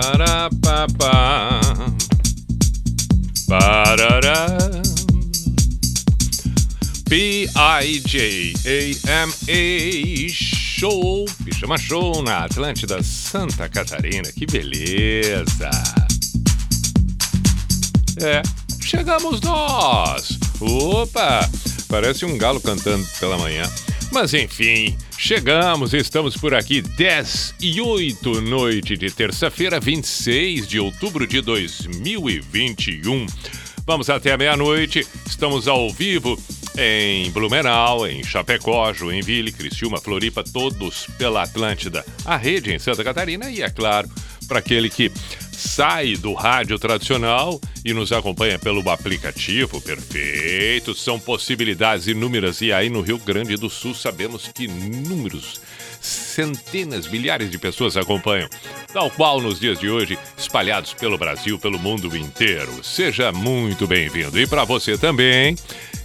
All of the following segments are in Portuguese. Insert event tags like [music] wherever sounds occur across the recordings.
Para pa pa. Parará. P-I-J-A-M-A Show, Pijama Show na Atlântida Santa Catarina, que beleza! É, chegamos nós! Opa! Parece um galo cantando pela manhã. Mas enfim, chegamos, estamos por aqui 10 e 8 noite de terça-feira, 26 de outubro de 2021. Vamos até meia-noite, estamos ao vivo em Blumenau, em Chapecó, Joinville, Criciúma, Floripa, todos pela Atlântida, a rede em Santa Catarina e, é claro, para aquele que sai do rádio tradicional e nos acompanha pelo aplicativo, perfeito. São possibilidades inúmeras e aí no Rio Grande do Sul sabemos que números, centenas, milhares de pessoas acompanham, tal qual nos dias de hoje, espalhados pelo Brasil, pelo mundo inteiro. Seja muito bem-vindo. E para você também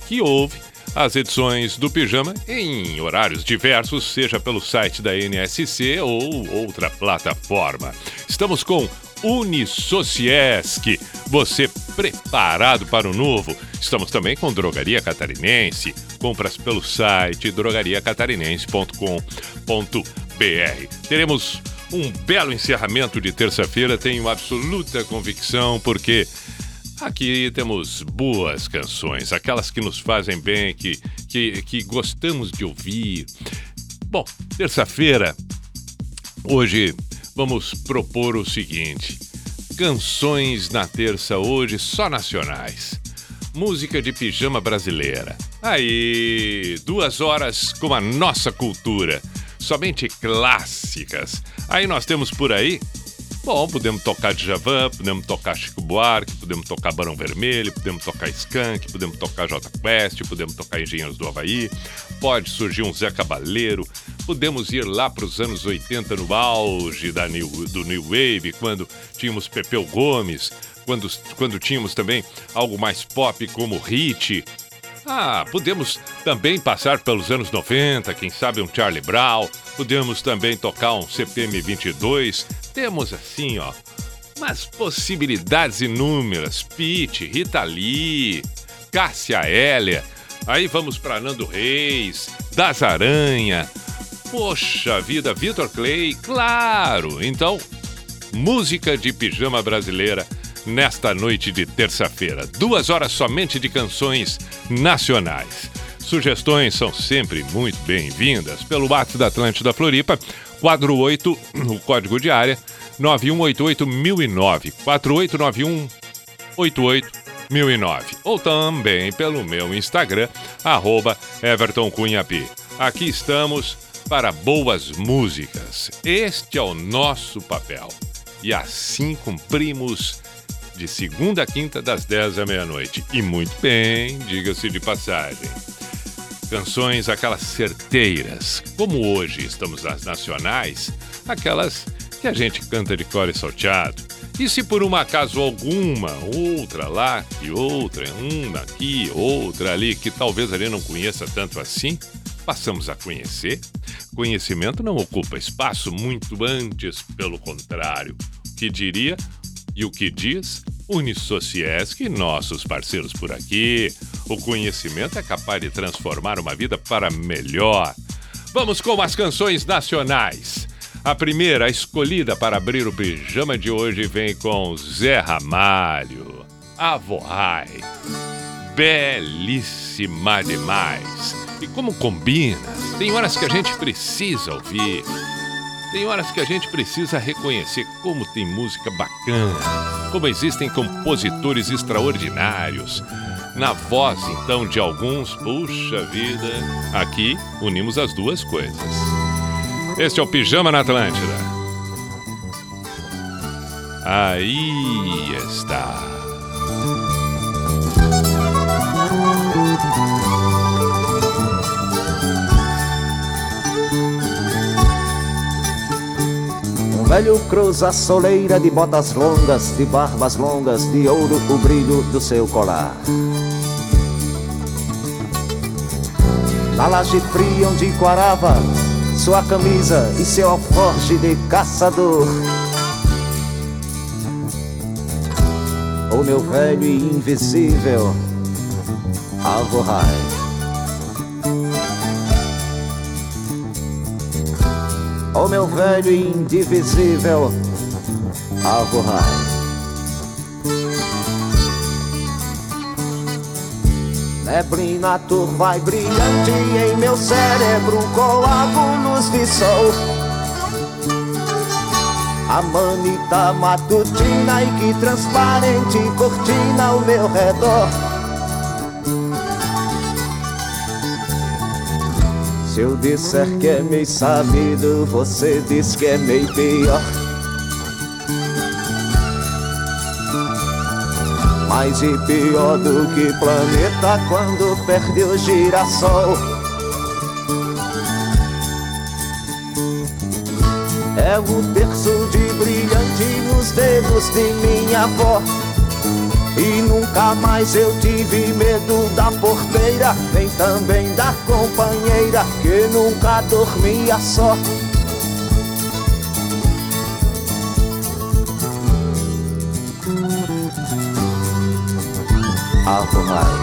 que ouve as edições do Pijama em horários diversos, seja pelo site da NSC ou outra plataforma. Estamos com Unisociesc. Você preparado para o novo? Estamos também com Drogaria Catarinense. Compras pelo site drogariacatarinense.com.br. Teremos um belo encerramento de terça-feira, tenho absoluta convicção, porque Aqui temos boas canções, aquelas que nos fazem bem, que, que, que gostamos de ouvir. Bom, terça-feira, hoje vamos propor o seguinte: canções na terça hoje só nacionais. Música de pijama brasileira. Aí, duas horas com a nossa cultura. Somente clássicas. Aí nós temos por aí Bom, podemos tocar Djavan, podemos tocar Chico Buarque, podemos tocar Barão Vermelho, podemos tocar Skank, podemos tocar J Quest, podemos tocar Engenheiros do Havaí, pode surgir um Zé Cabaleiro, podemos ir lá para os anos 80 no auge da new, do New Wave, quando tínhamos Pepeu Gomes, quando, quando tínhamos também algo mais pop como Hit, ah, podemos também passar pelos anos 90, quem sabe um Charlie Brown, podemos também tocar um CPM 22. Temos assim, ó, umas possibilidades inúmeras. Pete, Rita Lee, Cássia Heller. Aí vamos para Nando Reis, Das Aranha. Poxa vida, Vitor Clay, claro. Então, música de pijama brasileira nesta noite de terça-feira. Duas horas somente de canções nacionais. Sugestões são sempre muito bem-vindas pelo WhatsApp da Atlântida Floripa, quadro 8, o código de área, 9188009, 4891881009, ou também pelo meu Instagram, arroba Everton Cunha P. Aqui estamos para boas músicas. Este é o nosso papel. E assim cumprimos de segunda a quinta, das 10 à meia-noite. E muito bem, diga-se de passagem. Canções aquelas certeiras, como hoje estamos nas nacionais, aquelas que a gente canta de cor e salteado. E se por um acaso alguma, outra lá e outra, uma aqui, outra ali, que talvez ali não conheça tanto assim, passamos a conhecer. Conhecimento não ocupa espaço, muito antes, pelo contrário. O que diria e o que diz Unisociesc nossos parceiros por aqui. O conhecimento é capaz de transformar uma vida para melhor. Vamos com as canções nacionais. A primeira escolhida para abrir o pijama de hoje vem com Zé Ramalho. Avoai. Belíssima demais. E como combina, tem horas que a gente precisa ouvir. Tem horas que a gente precisa reconhecer como tem música bacana, como existem compositores extraordinários. Na voz, então, de alguns, puxa vida, aqui unimos as duas coisas. Este é o Pijama na Atlântida. Aí está. Velho cruza a soleira de botas longas, de barbas longas, de ouro o brilho do seu colar. Na laje fria onde quarava sua camisa e seu alforje de caçador. O meu velho e invisível Alvorrai. O meu velho e indivisível Alvorrai. Neblina turva e brilhante em meu cérebro coágulos de sol. A manita matutina e que transparente cortina ao meu redor. Se eu disser que é meio sabido, você diz que é meio pior. Mais e pior do que planeta quando perde o girassol. É o terço de brilhante nos dedos de minha avó. E nunca eu tive medo da porteira, nem também da companheira que nunca dormia só. Alvorrai.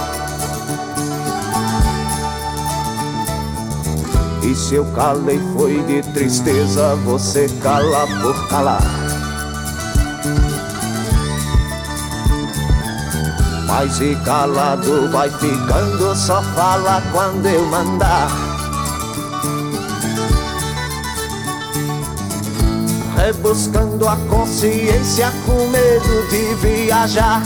E se eu calei foi de tristeza, você cala por calar. Mas e calado vai ficando, só fala quando eu mandar. Rebuscando a consciência com medo de viajar.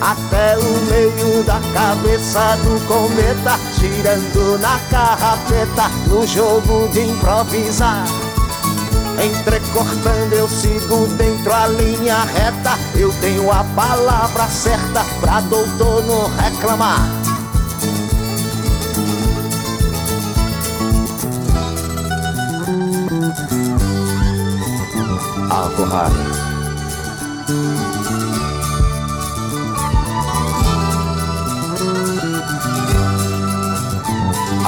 Até o meio da cabeça do cometa, girando na carrapeta, no jogo de improvisar. Entrecortando eu sigo dentro a linha reta. Eu tenho a palavra certa pra doutor não reclamar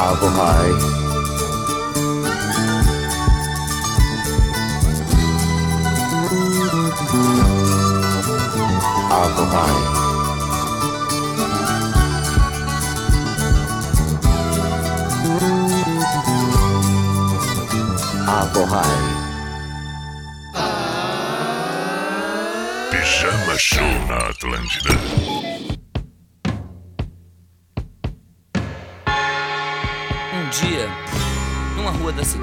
Alvorrai Alvorrai Alvorrai. Alvorrai. Pijama Show na Atlântida.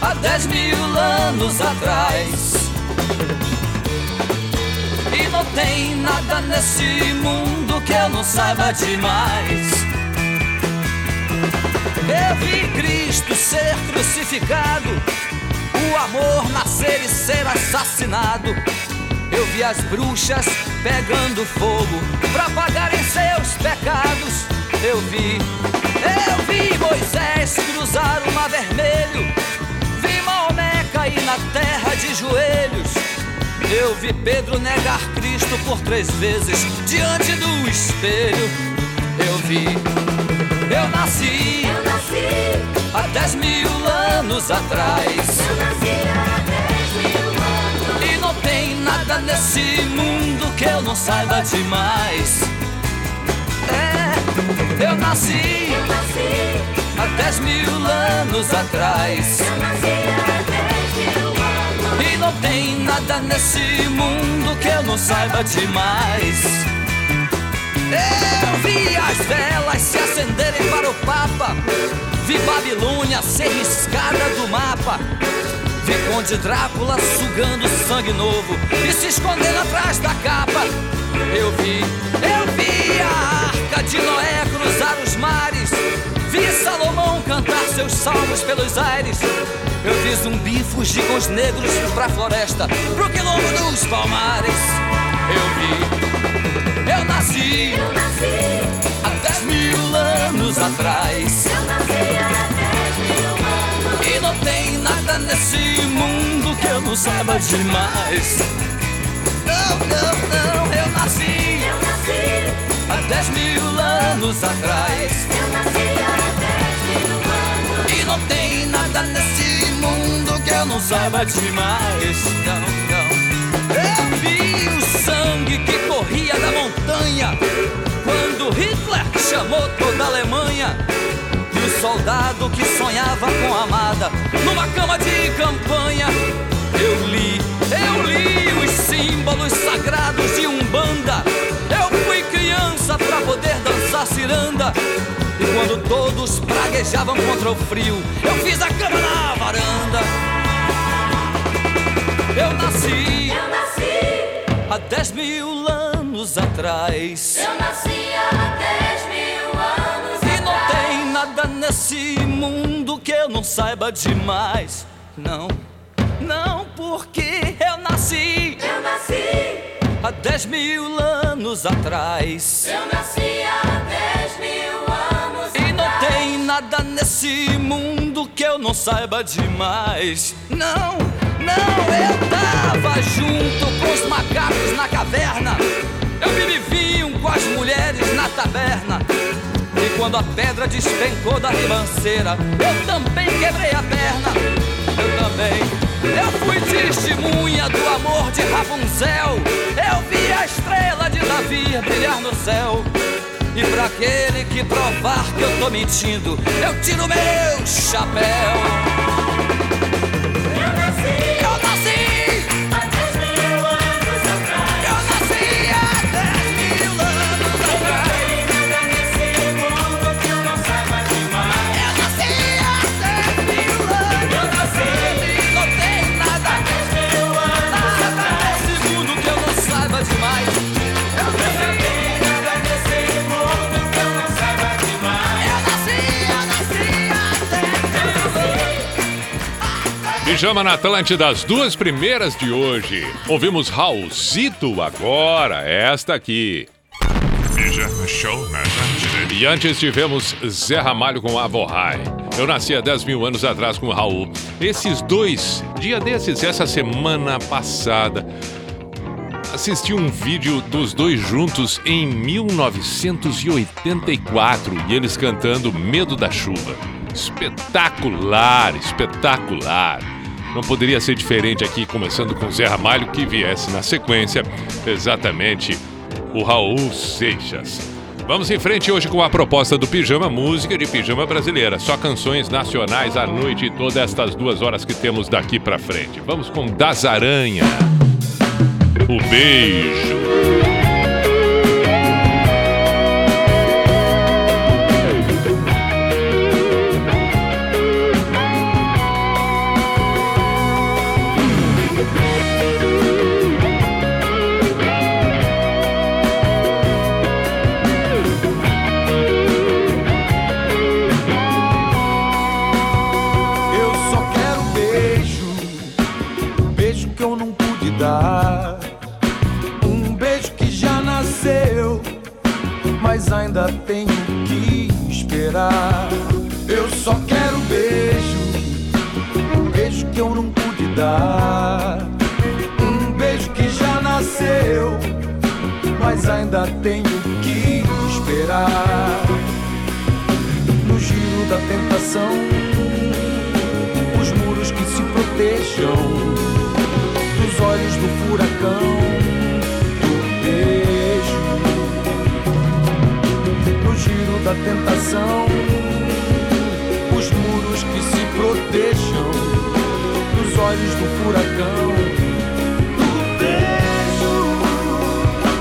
há dez mil anos atrás. E não tem nada nesse mundo que eu não saiba demais. Eu vi Cristo ser crucificado, o amor nascer e ser assassinado. Eu vi as bruxas pegando fogo para pagarem seus pecados. Eu vi, eu vi Moisés cruzar o mar vermelho. Vi Pedro negar Cristo por três vezes diante do espelho. Eu vi, eu nasci, eu nasci há dez mil anos atrás. Eu nasci há dez mil anos. E não tem nada nesse mundo que eu não saiba demais. É, eu nasci Eu nasci, há dez mil anos atrás. eu nasci há não tem nada nesse mundo que eu não saiba demais. Eu vi as velas se acenderem para o Papa. Vi Babilônia ser riscada do mapa. Vi Conde Drácula sugando sangue novo e se escondendo atrás da capa. Eu vi, eu vi a arca de Noé cruzar os mares. Vi Salomão cantar seus salmos pelos aires. Eu vi zumbi fugir com os negros pra floresta, pro quilombo dos palmares. Eu vi, eu nasci Eu nasci, há dez mil anos atrás. eu nasci há dez mil anos. E não tem nada nesse mundo que eu não saiba demais. Não, não, não, eu nasci Eu nasci, há dez mil anos atrás. eu nasci há não tem nada nesse mundo que eu não saiba demais. Não, não. Eu vi o sangue que corria da montanha quando Hitler chamou toda a Alemanha. E o soldado que sonhava com a amada numa cama de campanha. Eu li, eu li os símbolos sagrados de Umbanda. Eu criança pra poder dançar ciranda. E quando todos praguejavam contra o frio, eu fiz a cama na varanda. Eu nasci Eu nasci, há dez mil anos atrás. eu nasci há dez mil anos E não atrás. tem nada nesse mundo que eu não saiba demais. Não, não, porque eu nasci Eu nasci, há dez mil anos atrás. eu nasci há dez mil anos E não atrás. tem nada nesse mundo que eu não saiba demais. Não, não, eu tava junto com os macacos na caverna. Eu vinho com as mulheres na taberna. E quando a pedra despencou da ribanceira, eu também quebrei a perna. Eu também. Eu fui testemunha do amor de Rapunzel. Eu vi a estrela de Davi brilhar no céu. E pra aquele que provar que eu tô mentindo, eu tiro meu chapéu. Pijama na Atlântida, as duas primeiras de hoje. Ouvimos Raulzito agora, esta aqui. Pijama Show na Atlântida. E antes tivemos Zé Ramalho com Avorrai. Eu nasci há 10 mil anos atrás com o Raul. Esses dois, dia desses, essa semana passada, assisti um vídeo dos dois juntos em 1984 e eles cantando Medo da Chuva. Espetacular, espetacular. Não poderia ser diferente aqui, começando com Zé Ramalho, que viesse na sequência exatamente o Raul Seixas. Vamos em frente hoje com a proposta do Pijama, música de pijama brasileira. Só canções nacionais à noite e todas estas duas horas que temos daqui pra frente. Vamos com Das Aranha. O beijo. Dar. Um beijo que já nasceu, mas ainda tenho que esperar. No giro da tentação os muros que se protejam dos olhos do furacão do beijo. No giro da tentação, os muros que se protejam olhos do furacão do beijo.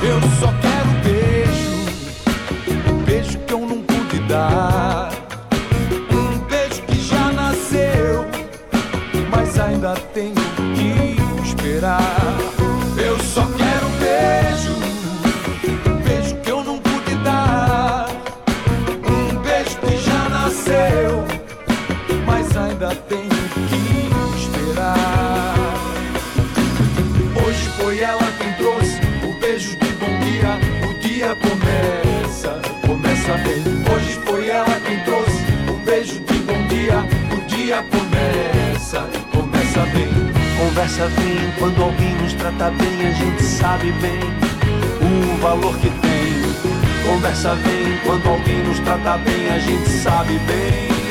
Eu só quero beijo, beijo que eu não pude dar. Conversa vem quando alguém nos trata bem, a gente sabe bem o valor que tem. Conversa vem quando alguém nos trata bem, a gente sabe bem.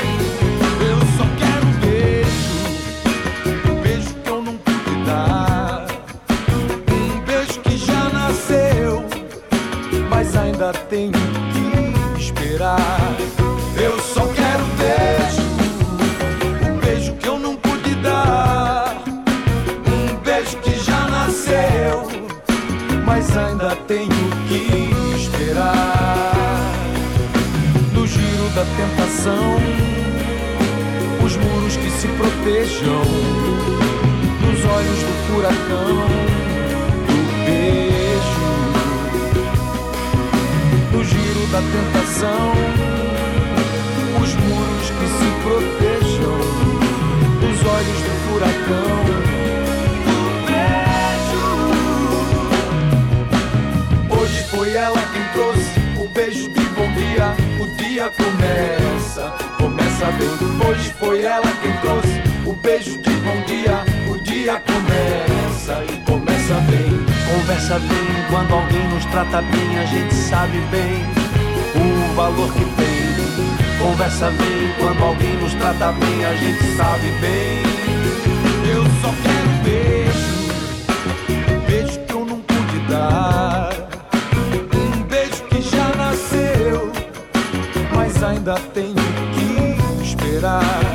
Conversa bem quando alguém nos trata bem, a gente sabe bem o valor que tem. Conversa bem quando alguém nos trata bem, a gente sabe bem. eu só quero beijo um beijo que eu não pude dar um beijo que já nasceu mas ainda tenho que esperar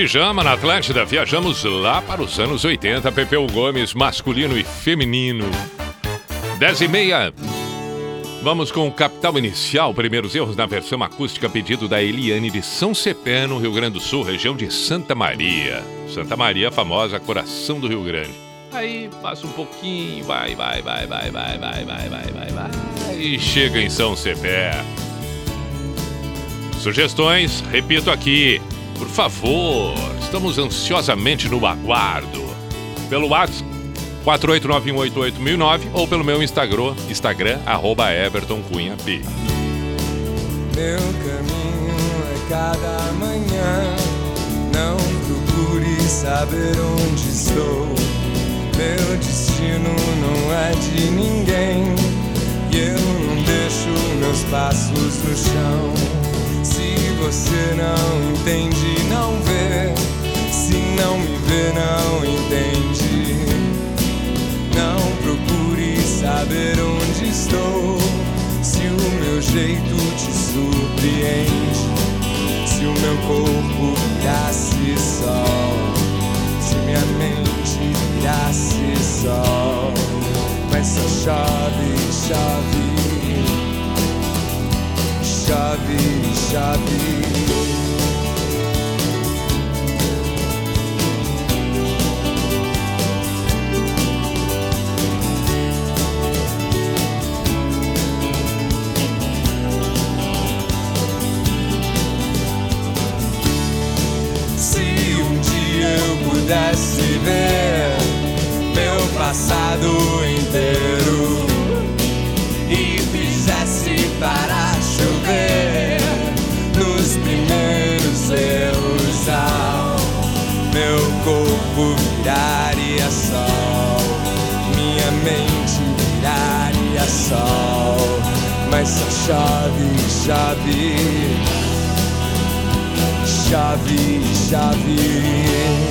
Pijama na Atlântida, viajamos lá para os anos 80. Pepeu Gomes, masculino e feminino. 10 e meia. Vamos com o Capital Inicial, primeiros erros na versão acústica, pedido da Eliane de São Cepé, no Rio Grande do Sul, região de Santa Maria. Santa Maria, famosa, coração do Rio Grande. Aí passa um pouquinho, vai, vai, vai, vai, vai, vai, vai, vai, vai, vai. E chega em São Cepé. Sugestões, repito aqui, por favor, estamos ansiosamente no aguardo. Pelo WhatsApp 489188009 ou pelo meu Instagram, Instagram arroba Everton Cunha P. Meu caminho é cada manhã. Não procure saber onde estou. Meu destino não é de ninguém. E eu não deixo meus passos no chão. Você não entende, não vê. Se não me vê, não entende. Não procure saber onde estou. Se o meu jeito te surpreende. Se o meu corpo virasse sol. Se minha mente virasse sol. Mas só chove, chove chave, chave. chave, chave, chave, chave.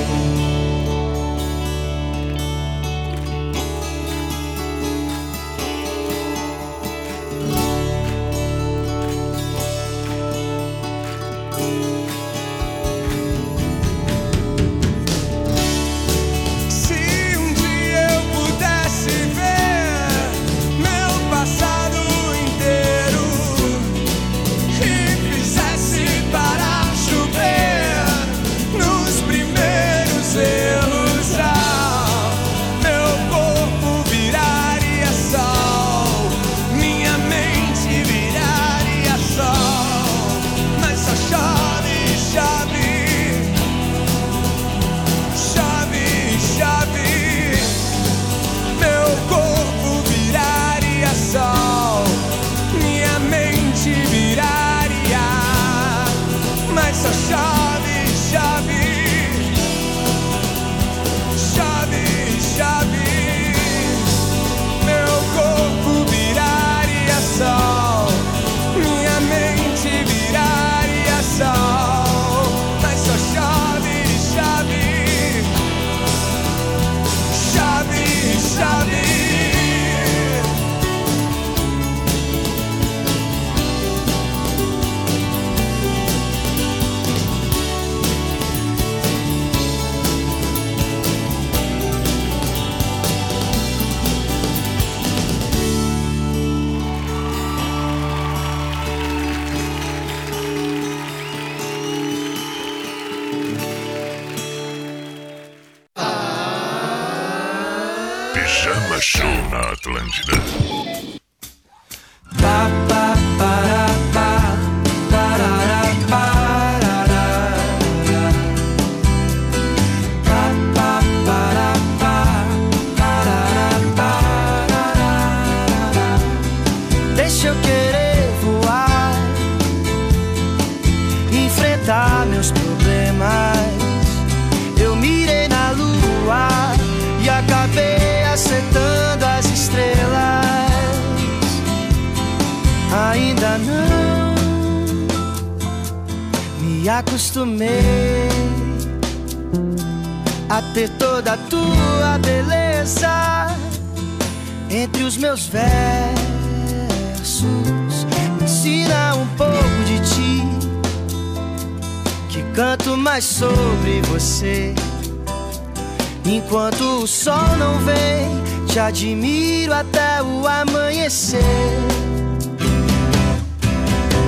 Admiro até o amanhecer.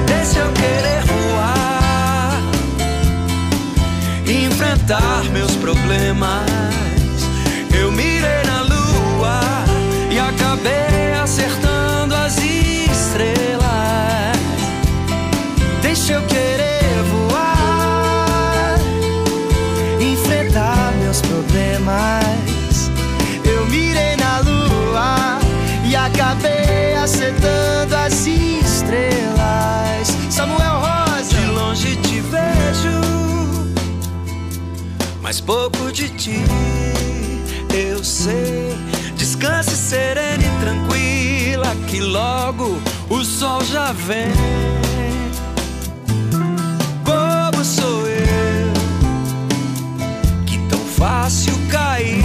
Deixa eu querer voar, enfrentar meus problemas. Eu mirei ti eu sei. Descanse serena e tranquila, que logo o sol já vem. Bobo sou eu, que tão fácil cair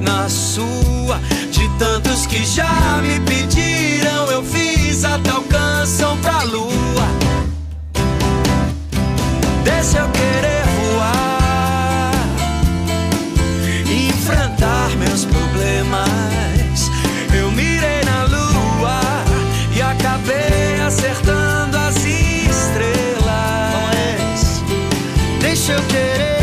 na sua. De tantos que já me pediram, eu fiz até o canção pra lua. Deixa eu querer Deixa eu querer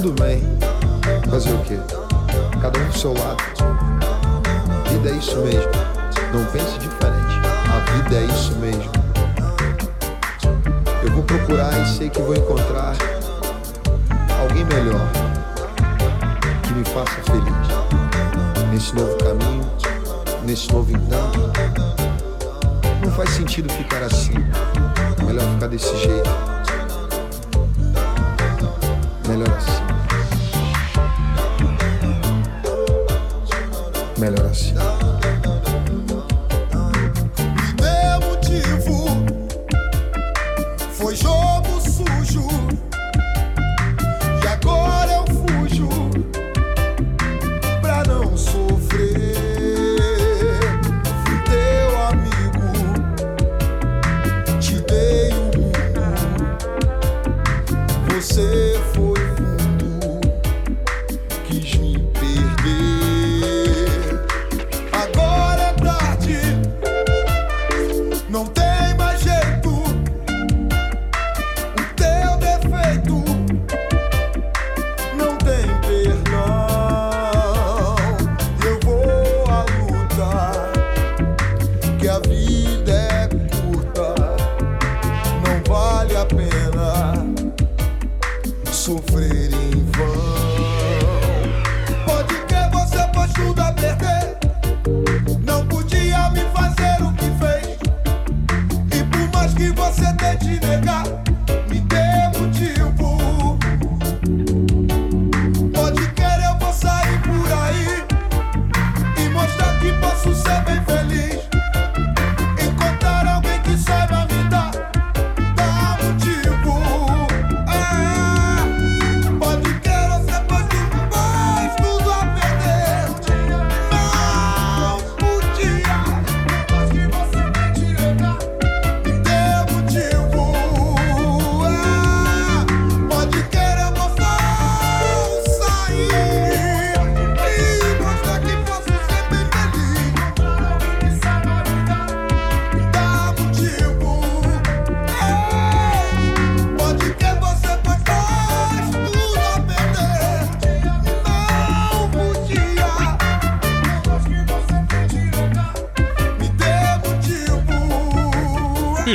tudo bem. Fazer o quê? Cada um pro seu lado. Vida é isso mesmo. Não pense diferente. A vida é isso mesmo. Eu vou procurar e sei que vou encontrar alguém melhor que me faça feliz. Nesse novo caminho, nesse novo encanto. Não faz sentido ficar assim. Melhor ficar desse jeito. Melhor assim. Melhor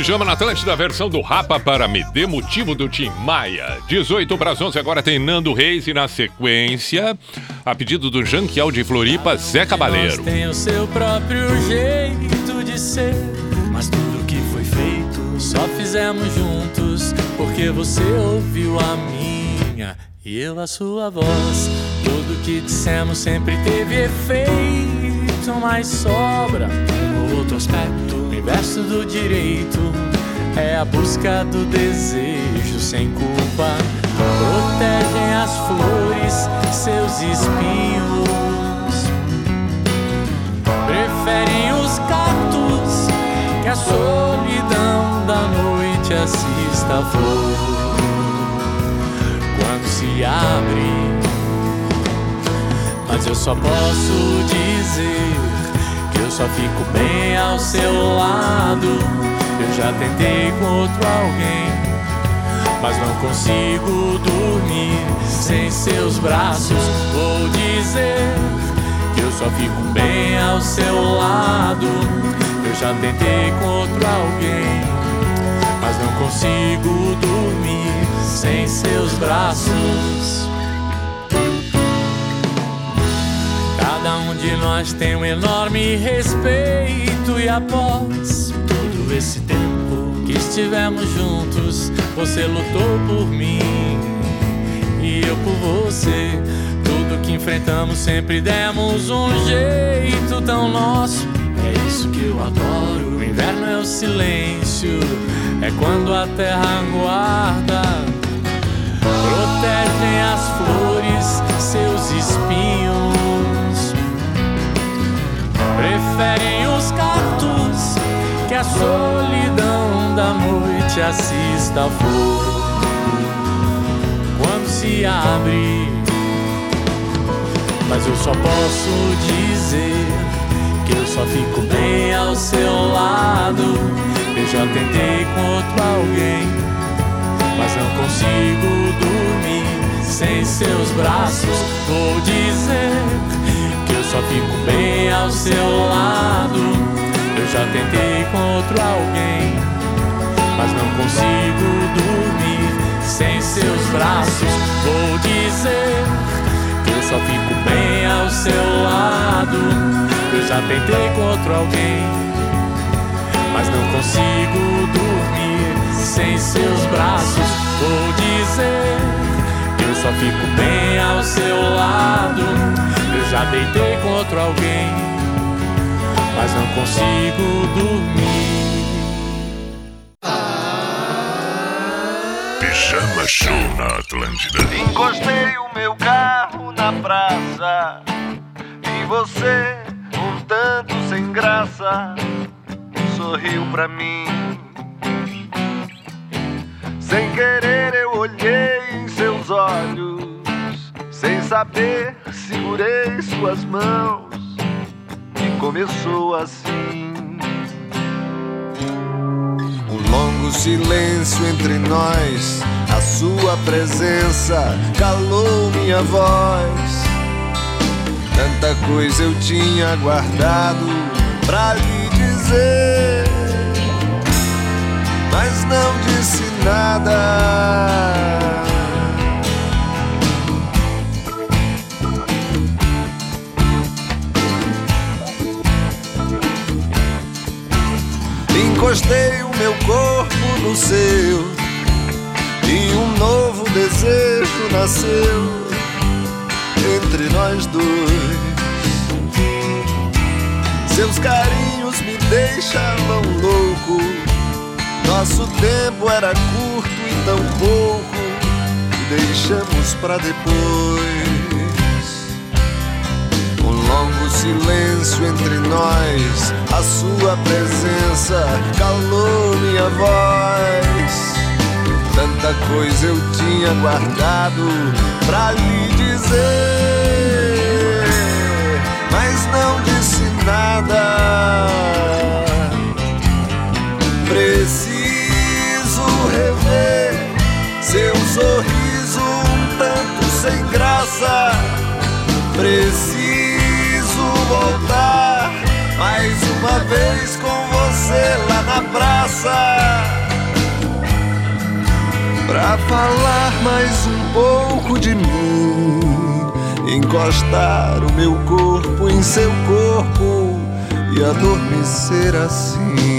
Pijama na Atlântida, versão do Rapa para Me Dê Motivo do Tim Maia. 18 para as 11, agora tem Nando Reis e na sequência, a pedido do Janquiel de Floripa, Zé Cabaleiro. Tem o seu próprio jeito de ser, mas tudo que foi feito só fizemos juntos, porque você ouviu a minha e eu a sua voz. Tudo que dissemos sempre teve efeito, mas sobra um outro aspecto. O inverso do direito é a busca do desejo sem culpa. Protegem as flores, seus espinhos. Preferem os cactos que a solidão da noite assista a flor. Quando se abre, mas eu só posso dizer eu só fico bem ao seu lado. Eu já tentei com outro alguém, mas não consigo dormir sem seus braços. Vou dizer que eu só fico bem ao seu lado. Eu já tentei com outro alguém, mas não consigo dormir sem seus braços. Cada um de nós tem um enorme respeito e após todo esse tempo que estivemos juntos, você lutou por mim e eu por você. Tudo que enfrentamos sempre demos um jeito tão nosso. É isso que eu adoro. O inverno é o silêncio, é quando a terra guarda. Protegem as flores, seus espinhos. Preferem os cactos que a solidão da noite assista a flor. Quando se abre, mas eu só posso dizer que eu só fico bem ao seu lado. Eu já tentei com outro alguém, mas não consigo dormir sem seus braços. Vou dizer só fico bem ao seu lado. Eu já tentei com outro alguém, mas não consigo dormir sem seus braços. Vou dizer que eu só fico bem ao seu lado. Eu já tentei com outro alguém, mas não consigo dormir sem seus braços. Vou dizer que eu só fico bem ao seu lado. Já deitei com outro alguém, mas não consigo dormir. Pijama Show na Atlântida. Encostei o meu carro na praça e você, um tanto sem graça, sorriu pra mim. Sem querer eu olhei em seus olhos, sem saber segurei suas mãos e começou assim. Um longo silêncio entre nós, a sua presença calou minha voz. Tanta coisa eu tinha guardado pra lhe dizer, mas não disse nada. Encostei o meu corpo no seu e um novo desejo nasceu entre nós dois. Seus carinhos me deixavam louco. Nosso tempo era curto e tão pouco. Deixamos pra depois. Silêncio entre nós. A sua presença calou minha voz. Tanta coisa eu tinha guardado pra lhe dizer, mas não disse nada. Preciso rever seu sorriso um tanto sem graça. Uma vez com você lá na praça. Pra falar mais um pouco de mim, encostar o meu corpo em seu corpo e adormecer assim.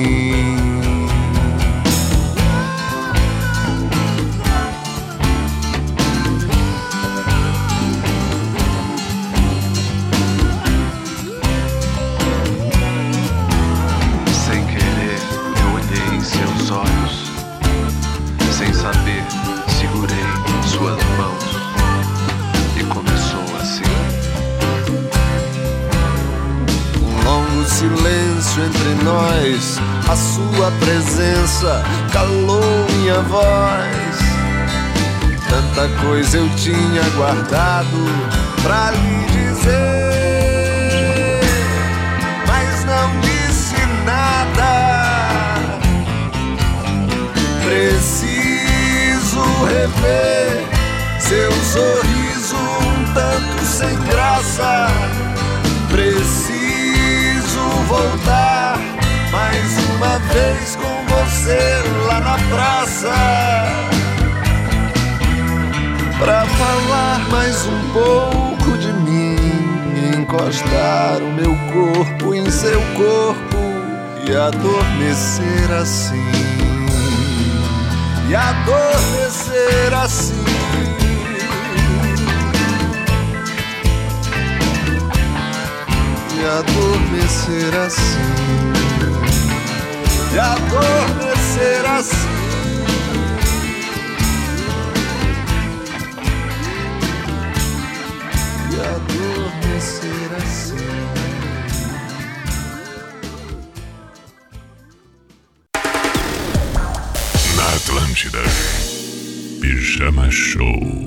Tanta coisa eu tinha guardado pra lhe dizer, mas não disse nada. Preciso rever seu sorriso um tanto sem graça. Preciso voltar mais uma vez com você lá na praça. Pra falar mais um pouco de mim, encostar o meu corpo em seu corpo e adormecer assim. E adormecer assim. E adormecer assim. E adormecer assim. Adormecer assim. Na Atlântida. Pijama Show.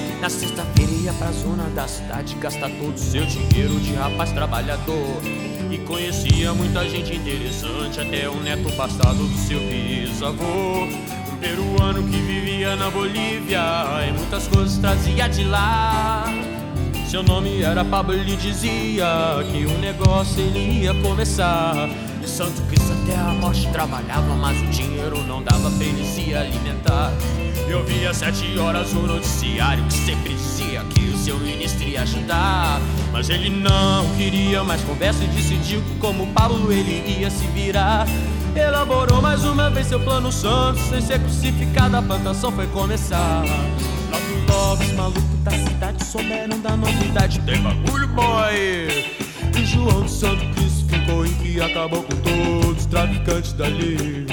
Na sexta-feira ia pra zona da cidade gastar todo o seu dinheiro de rapaz trabalhador. E conhecia muita gente interessante, até o neto passado do seu bisavô. Um peruano que vivia na Bolívia e muitas coisas trazia de lá. Seu nome era Pablo, ele dizia que o negócio ele ia começar. E Santo Cristo até a morte trabalhava, mas o dinheiro não dava pra ele se alimentar. Eu via sete horas o noticiário que sempre dizia que o seu ministro ia ajudar. Mas ele não queria mais conversa e decidiu que como Pablo ele ia se virar. Elaborou mais uma vez seu plano santo, sem ser crucificado a plantação foi começar. Lá do logo, os malucos da cidade souberam da novidade. Tem bagulho, boy! E João de Santo Cristo ficou em que acabou com todos os traficantes dali.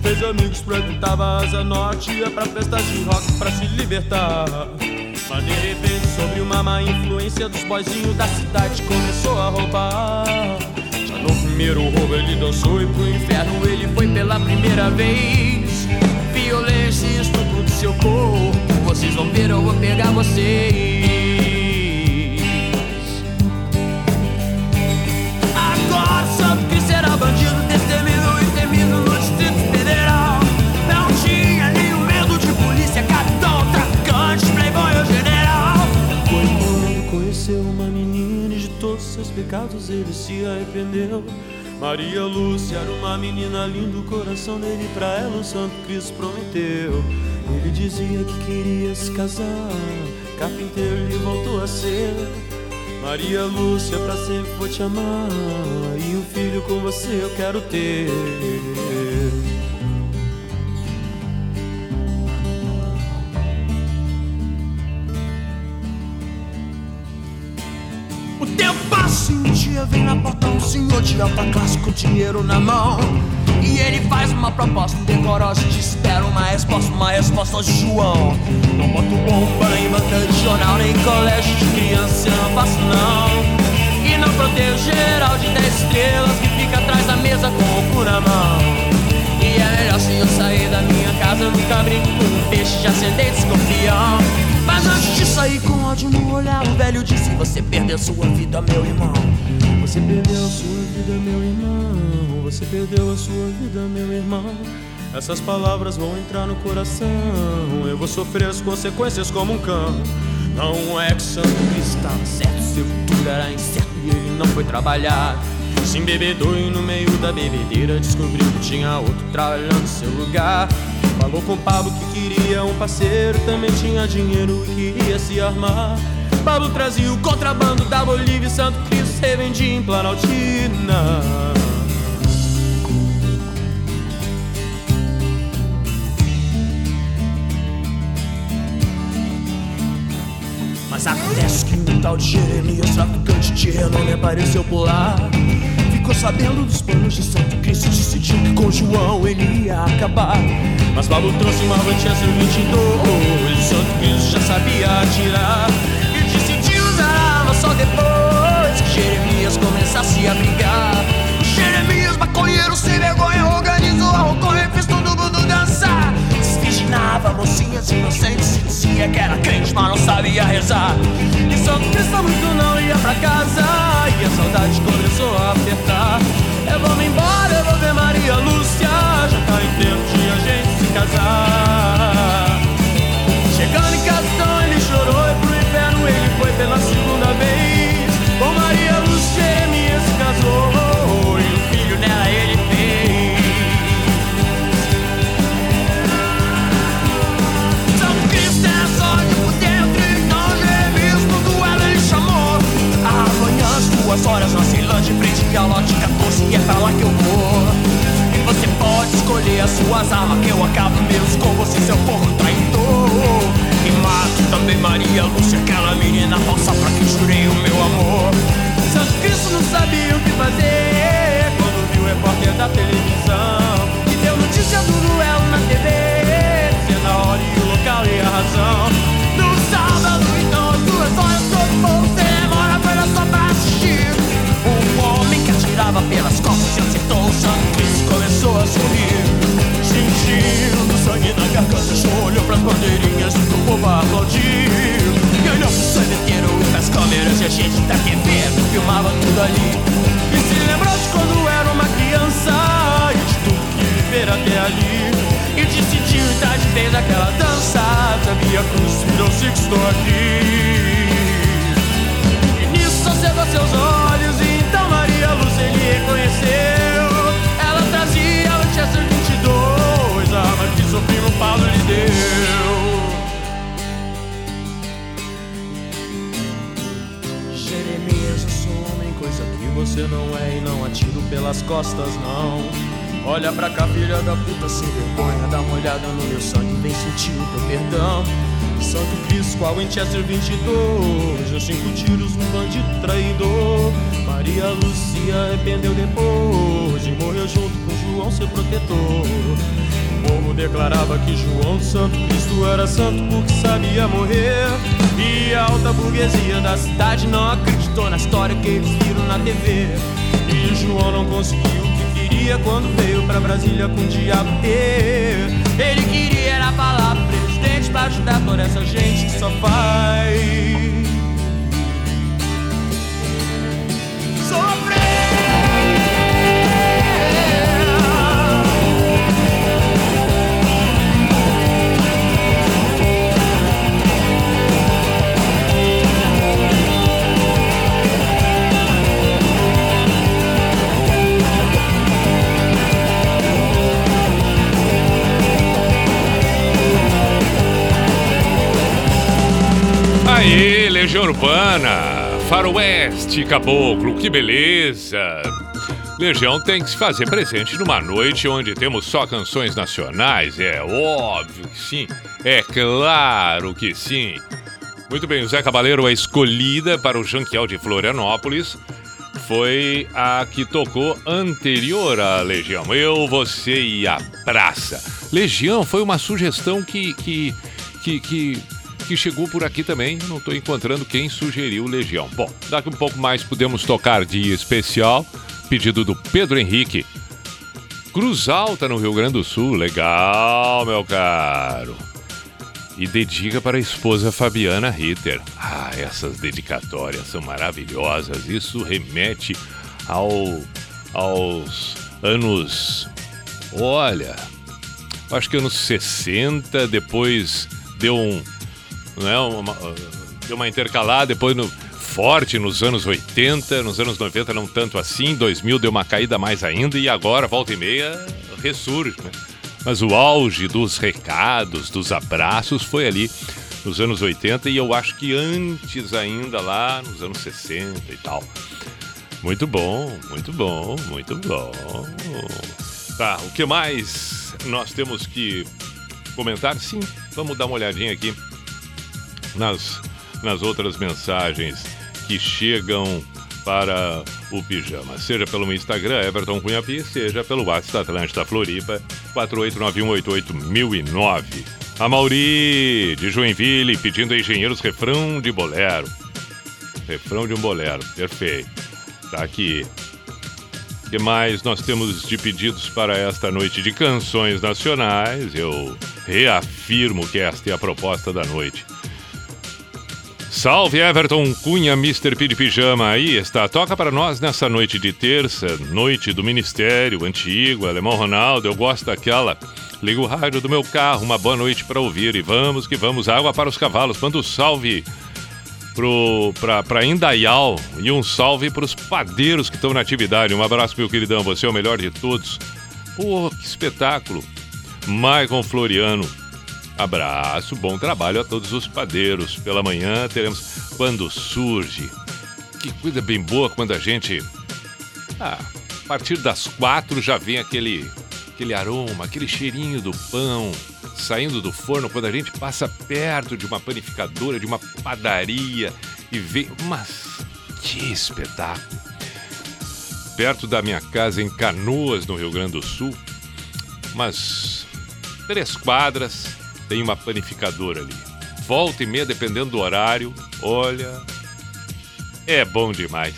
Fez amigos, frequentava Asa Norte, ia pra festas de rock pra se libertar. Mas de repente, sobre uma má influência dos boizinhos da cidade, começou a roubar. Já no primeiro roubo ele dançou e pro inferno ele foi pela primeira vez. Violência e estupro do seu corpo, vocês vão ver, eu vou pegar vocês. Pecados ele se arrependeu. Maria Lúcia era uma menina linda, o coração dele pra ela o Santo Cristo prometeu. Ele dizia que queria se casar, carpinteiro ele voltou a ser. Maria Lúcia, pra sempre vou te amar. E um filho com você eu quero ter. E um dia vem na porta um senhor de alta classe com dinheiro na mão. E ele faz uma proposta indecorosa e te espera uma resposta, uma resposta João. Não boto bomba em banca de jornal, nem colégio de criança, não faço não. E não protejo geral de 10 estrelas que fica atrás da mesa com o cu na mão. E é melhor se eu sair da minha casa, eu nunca brinco com um peixe de ascendente escorpião. Mas antes de sair com ódio no olhar, o velho disse: Você perdeu sua vida, meu irmão. Você perdeu a sua vida, meu irmão. Você perdeu a sua vida, meu irmão. Essas palavras vão entrar no coração. Eu vou sofrer as consequências como um cão. Não é que Santo estava certo, seu futuro era incerto e ele não foi trabalhar. Se embebedou e no meio da bebedeira descobriu que tinha outro trabalhando no seu lugar. Falou com Pablo que queria um parceiro, também tinha dinheiro e queria se armar. Pablo trazia o contrabando da Bolívia e Santo Cristo revendia em Planaltina. Mas acontece que um tal de Jeremias, traficante de renome, apareceu por lá. Sabendo dos planos de Santo Cristo decidiu que com João ele ia acabar. Mas Pablo trouxe uma Manchester 22, Santo Cristo já sabia atirar. E decidiu usar arma só depois que Jeremias começasse a brigar. Jeremias, maconheiro sem vergonha, organizou a roconha e fez todo mundo dançar. Desvirginava mocinhas inocentes e dizia que era crente, mas não sabia rezar. E Santo Cristo muito não ia pra casa. E a saudade começou a apertar. Eu vou me embora, eu vou ver Maria Lúcia. Já tá em tempo de a gente se casar. Chegando em casa, então ele chorou e pro inferno ele foi pela segunda em frente ao lote 14, é pra lá que eu vou. E você pode escolher as suas armas, que eu acabo mesmo com você, seu porro traidor. E mato também Maria Lúcia, aquela menina falsa pra quem jurei o meu amor. Santo Cristo não sabia o que fazer quando viu o repórter da televisão. E deu notícia do duelo na TV, dizendo a hora e o local e a razão. No sábado, então, às duas horas, todo mundo atirava pelas costas e acertou o Santo Cristo começou a sorrir. Sentindo sangue na garganta, olhou pras bandeirinhas e o povo aplaudiu. E olhou pro sandeteiro e pras câmeras e a gente da TV filmava tudo ali. E se lembrou de quando era uma criança e de tudo que viver até ali. E decidiu dar de vez aquela dança. Sabia cruz, virou se que estou aqui. E nisso acendeu seus olhos reconheceu. Ela trazia a Manchester 22, a arma que seu primo Paulo lhe deu. Jeremias, eu sou homem, coisa que você não é e não atiro pelas costas, não. Olha pra cá, filha da puta, sem vergonha, dá uma olhada no meu sangue, vem sentir o teu perdão. Santo Cristo, qual Winchester 22 Deu cinco tiros no bandido traidor Maria Lucia arrependeu depois E morreu junto com João, seu protetor. O povo declarava que João Santo Cristo era santo porque sabia morrer. E a alta burguesia da cidade não acreditou na história que eles viram na TV E João não conseguiu o que queria quando veio pra Brasília com o diabo ter Faroeste, Caboclo, que beleza! Legião tem que se fazer presente numa noite onde temos só canções nacionais, é óbvio que sim, é claro que sim. Muito bem, o Zé Cabaleiro, a escolhida para o Janquiel de Florianópolis, foi a que tocou anterior à Legião. Eu, você e a praça. Legião foi uma sugestão que, que, que, que, que chegou por aqui também. Não estou encontrando quem sugeriu Legião. Bom, daqui um pouco mais podemos tocar dia especial. Pedido do Pedro Henrique. Cruz Alta, no Rio Grande do Sul. Legal, meu caro. E dedica para a esposa Fabiana Ritter. Ah, essas dedicatórias são maravilhosas. Isso remete ao, aos anos. Olha, acho que anos 60, depois deu um. Né, uma, deu uma intercalada, depois no, forte nos anos 80, nos anos 90 não tanto assim, 2000 deu uma caída mais ainda e agora, volta e meia, ressurge, né? Mas o auge dos recados, dos abraços foi ali nos anos 80 e eu acho que antes ainda lá nos anos 60 e tal. Muito bom, muito bom, muito bom. Tá, o que mais nós temos que comentar? Sim, vamos dar uma olhadinha aqui nas, nas outras mensagens que chegam para o pijama. Seja pelo Instagram, Everton Cunha Pi, seja pelo WhatsApp Atlântida Floripa, 489188009. A Mauri, de Joinville, pedindo a engenheiros refrão de bolero. Refrão de um bolero, perfeito. Tá aqui. O que mais nós temos de pedidos para esta noite de canções nacionais? Eu reafirmo que esta é a proposta da noite. Salve Everton Cunha, Mr. P de Pijama. Aí está, toca para nós nessa noite de terça, noite do Ministério Antigo, Alemão Ronaldo. Eu gosto daquela. Liga o rádio do meu carro, uma boa noite para ouvir. E vamos que vamos, água para os cavalos. Manda um salve para Indaial e um salve para os padeiros que estão na atividade. Um abraço, meu queridão, você é o melhor de todos. Pô, que espetáculo. Maicon Floriano. Abraço, bom trabalho a todos os padeiros. Pela manhã teremos Quando Surge. Que coisa bem boa quando a gente. Ah, a partir das quatro já vem aquele, aquele aroma, aquele cheirinho do pão saindo do forno. Quando a gente passa perto de uma panificadora, de uma padaria e vê. Mas que espetáculo! Perto da minha casa em Canoas, no Rio Grande do Sul, mas três quadras, tem uma panificadora ali. Volta e meia, dependendo do horário, olha, é bom demais.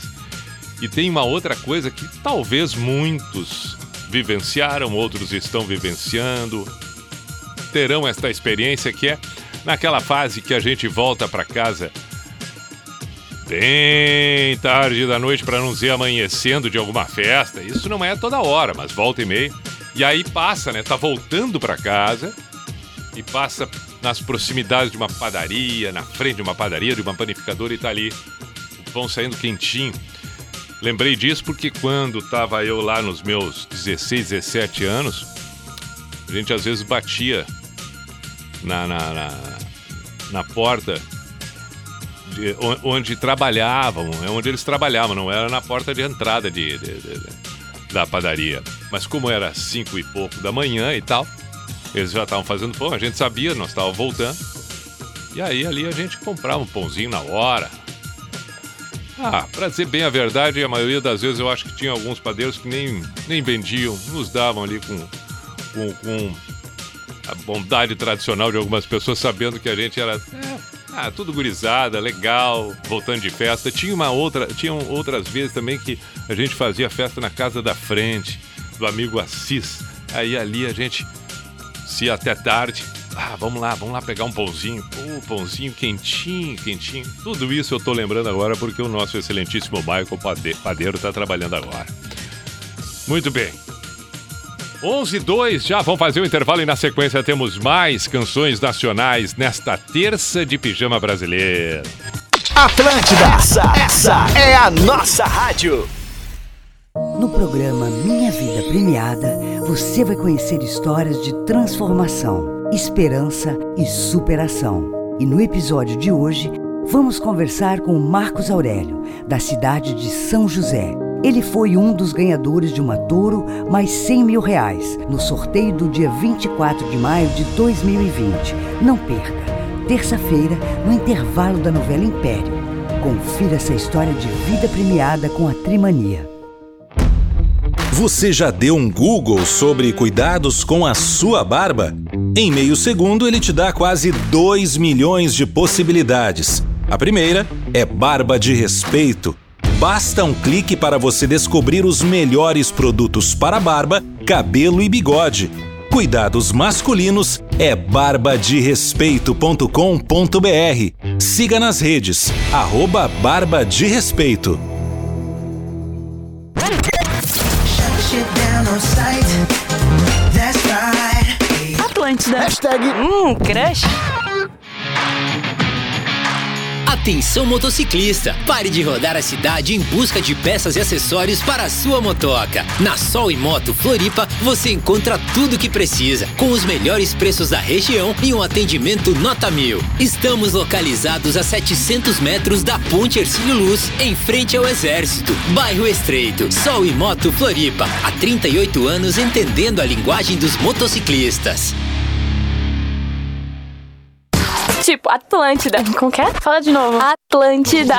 E tem uma outra coisa que talvez muitos vivenciaram, outros estão vivenciando, terão esta experiência que é naquela fase que a gente volta para casa bem tarde da noite para não dizer amanhecendo de alguma festa. Isso não é toda hora, mas volta e meia. E aí passa, né? Tá voltando para casa e passa nas proximidades de uma padaria, na frente de uma padaria, de uma panificadora e tá ali o pão saindo quentinho. Lembrei disso porque quando tava eu lá nos meus 16, 17 anos, a gente às vezes batia na, na, na, na porta de, onde trabalhavam, é onde eles trabalhavam, não era na porta de entrada de, de, de da padaria. Mas como era cinco e pouco da manhã e tal, eles já estavam fazendo pão, a gente sabia, nós estávamos voltando. E aí ali a gente comprava um pãozinho na hora. Ah, pra dizer bem a verdade, a maioria das vezes eu acho que tinha alguns padeiros que nem, nem vendiam, nos davam ali com, com, com a bondade tradicional de algumas pessoas, sabendo que a gente era. É, ah, tudo gurizada, legal, voltando de festa. Tinha uma outra, tinham outras vezes também que a gente fazia festa na casa da frente, do amigo Assis. Aí ali a gente se até tarde. Ah, vamos lá, vamos lá pegar um pãozinho. Pô, pãozinho quentinho, quentinho. Tudo isso eu tô lembrando agora porque o nosso excelentíssimo Michael Pade- Padeiro tá trabalhando agora. Muito bem. 11 e 2, já vamos fazer o intervalo e na sequência temos mais canções nacionais nesta terça de pijama brasileiro. Atlântida, essa, essa é a nossa rádio. No programa Minha Vida Premiada, você vai conhecer histórias de transformação, esperança e superação. E no episódio de hoje, vamos conversar com Marcos Aurélio, da cidade de São José. Ele foi um dos ganhadores de uma Toro mais 100 mil reais no sorteio do dia 24 de maio de 2020. Não perca, terça-feira, no intervalo da novela Império. Confira essa história de vida premiada com a Trimania. Você já deu um Google sobre cuidados com a sua barba? Em meio segundo, ele te dá quase 2 milhões de possibilidades. A primeira é Barba de Respeito. Basta um clique para você descobrir os melhores produtos para barba, cabelo e bigode. Cuidados masculinos é barbaderespeito.com.br. Siga nas redes, arroba Barba de Respeito. Atlântida. Hashtag hum, crush. Atenção motociclista, pare de rodar a cidade em busca de peças e acessórios para a sua motoca. Na Sol e Moto Floripa você encontra tudo o que precisa, com os melhores preços da região e um atendimento nota mil. Estamos localizados a 700 metros da Ponte Ercílio Luz, em frente ao Exército, bairro Estreito. Sol e Moto Floripa, há 38 anos entendendo a linguagem dos motociclistas. Tipo, Atlântida. Como que é? Fala de novo. Atlântida.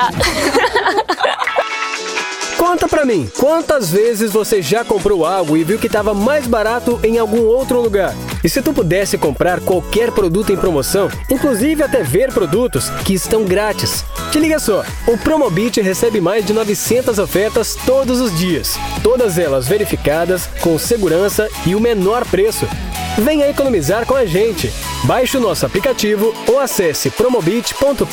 Conta pra mim, quantas vezes você já comprou algo e viu que estava mais barato em algum outro lugar? E se tu pudesse comprar qualquer produto em promoção, inclusive até ver produtos que estão grátis? Te liga só, o Promobit recebe mais de 900 ofertas todos os dias, todas elas verificadas, com segurança e o menor preço. Venha economizar com a gente. Baixe o nosso aplicativo ou acesse promobit.com.br.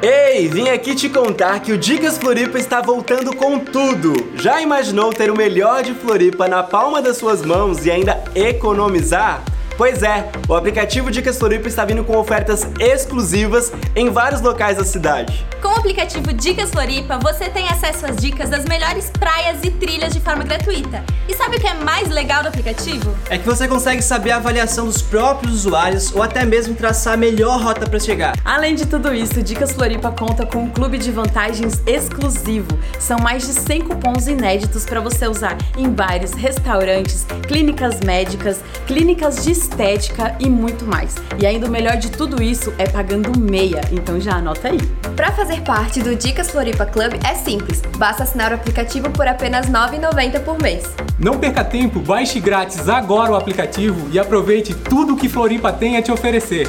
Ei, vim aqui te contar que o Dicas Floripa está voltando com tudo. Já imaginou ter o melhor de Floripa na palma das suas mãos e ainda economizar? Pois é, o aplicativo Dicas Floripa está vindo com ofertas exclusivas em vários locais da cidade. Com o aplicativo Dicas Floripa, você tem acesso às dicas das melhores praias e trilhas de forma gratuita. E sabe o que é mais legal do aplicativo? É que você consegue saber a avaliação dos próprios usuários ou até mesmo traçar a melhor rota para chegar. Além de tudo isso, Dicas Floripa conta com um clube de vantagens exclusivo. São mais de 100 cupons inéditos para você usar em bares, restaurantes, clínicas médicas, clínicas de estética e muito mais. E ainda o melhor de tudo isso é pagando meia, então já anota aí. Para fazer parte do Dicas Floripa Club é simples, basta assinar o aplicativo por apenas R$ 9,90 por mês. Não perca tempo, baixe grátis agora o aplicativo e aproveite tudo que Floripa tem a te oferecer.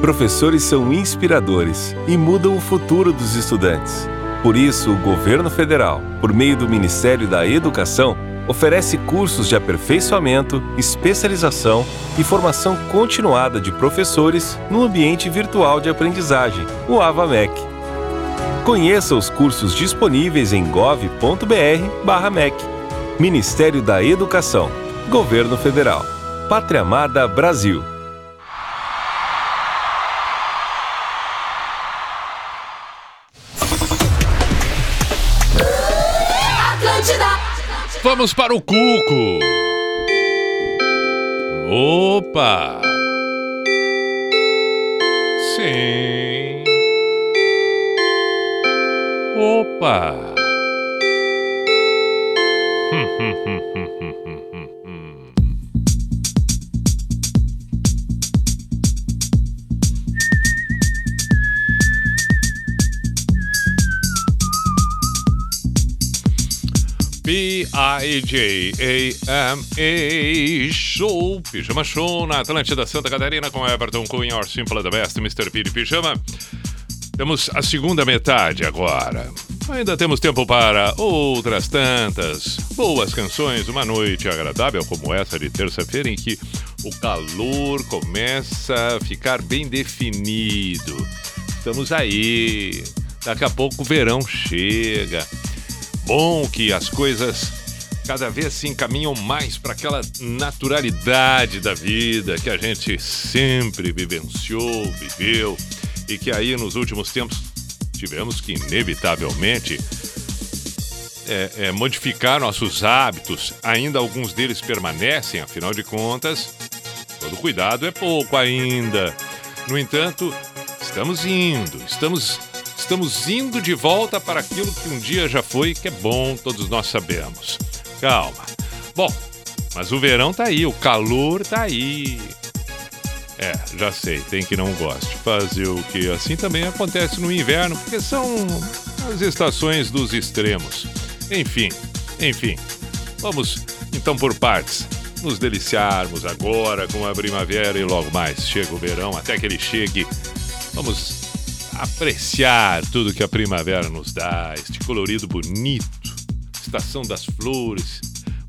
Professores são inspiradores e mudam o futuro dos estudantes. Por isso, o governo federal, por meio do Ministério da Educação, oferece cursos de aperfeiçoamento, especialização e formação continuada de professores no ambiente virtual de aprendizagem, o AvaMec. Conheça os cursos disponíveis em gov.br/mec. Ministério da Educação, Governo Federal, Pátria Amada Brasil. Vamos para o Cuco. Opa! Sim. Opa! [laughs] P-I-J-A-M-A Show, Pijama Show na Atlântida Santa Catarina com Everton Cunha, Or Simple the Best, Mr. P de Pijama. Temos a segunda metade agora. Ainda temos tempo para outras tantas boas canções, uma noite agradável como essa de terça-feira em que o calor começa a ficar bem definido. Estamos aí. Daqui a pouco o verão chega. Bom que as coisas cada vez se encaminham mais para aquela naturalidade da vida que a gente sempre vivenciou, viveu e que aí nos últimos tempos tivemos que inevitavelmente é, é, modificar nossos hábitos. Ainda alguns deles permanecem, afinal de contas, todo cuidado é pouco ainda. No entanto, estamos indo, estamos estamos indo de volta para aquilo que um dia já foi, que é bom, todos nós sabemos. Calma. Bom, mas o verão tá aí, o calor tá aí. É, já sei, tem que não goste. Fazer o que assim também acontece no inverno, porque são as estações dos extremos. Enfim, enfim. Vamos então por partes. Nos deliciarmos agora com a primavera e logo mais chega o verão, até que ele chegue. Vamos apreciar tudo que a primavera nos dá, este colorido bonito, estação das flores,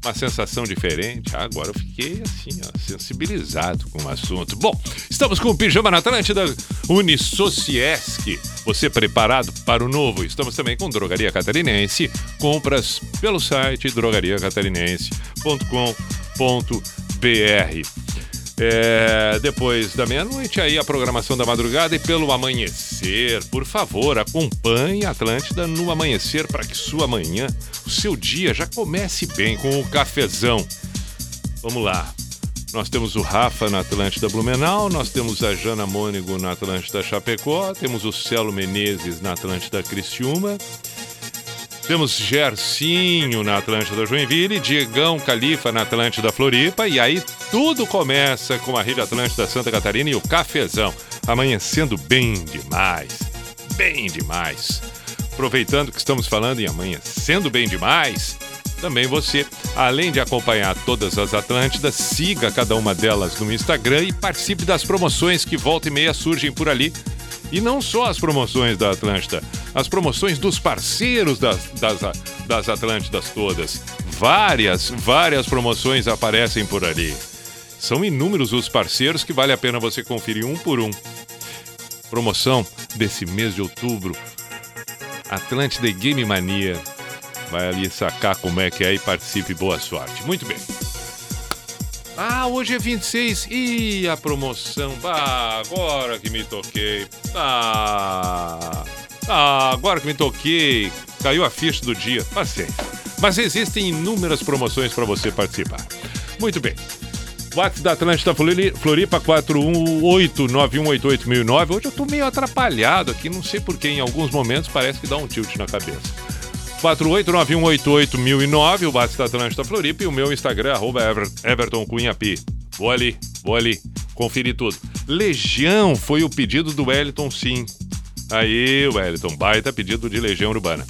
uma sensação diferente. Ah, agora eu fiquei assim, ó, sensibilizado com o assunto. Bom, estamos com o Pijama na Atlântida Unisociesc. Você preparado para o novo? Estamos também com Drogaria Catarinense. Compras pelo site drogariacatarinense.com.br. É, depois da meia-noite, aí a programação da madrugada e pelo amanhecer. Por favor, acompanhe a Atlântida no amanhecer para que sua manhã, o seu dia já comece bem com o cafezão. Vamos lá. Nós temos o Rafa na Atlântida Blumenau, nós temos a Jana Mônigo na Atlântida Chapecó, temos o Celo Menezes na Atlântida Criciúma, temos Gercinho na Atlântida Joinville, Diegão Califa na Atlântida Floripa e aí tudo começa com a Rede Atlântida Santa Catarina e o cafezão, amanhecendo bem demais, bem demais. Aproveitando que estamos falando em amanhecendo bem demais, também você, além de acompanhar todas as Atlântidas, siga cada uma delas no Instagram e participe das promoções que volta e meia surgem por ali. E não só as promoções da Atlântida, as promoções dos parceiros das, das, das Atlântidas todas. Várias, várias promoções aparecem por ali. São inúmeros os parceiros que vale a pena você conferir um por um. Promoção desse mês de outubro. Atlântida Game Mania. Vai ali sacar como é que é e participe. Boa sorte. Muito bem. Ah, hoje é 26. Ih, a promoção. Ah, agora que me toquei. Ah, ah, agora que me toquei. Caiu a ficha do dia. Paciência. Mas existem inúmeras promoções para você participar. Muito bem. WhatsApp da Atlântida Floripa 41891881009. Hoje eu tô meio atrapalhado aqui, não sei porquê. Em alguns momentos parece que dá um tilt na cabeça. 489188009, o WhatsApp da Atlântida Floripa e o meu Instagram, arroba Ever, Everton Cunha P. Vou ali, vou ali, conferir tudo. Legião foi o pedido do Wellington, sim. Aí, Wellington, baita pedido de Legião Urbana.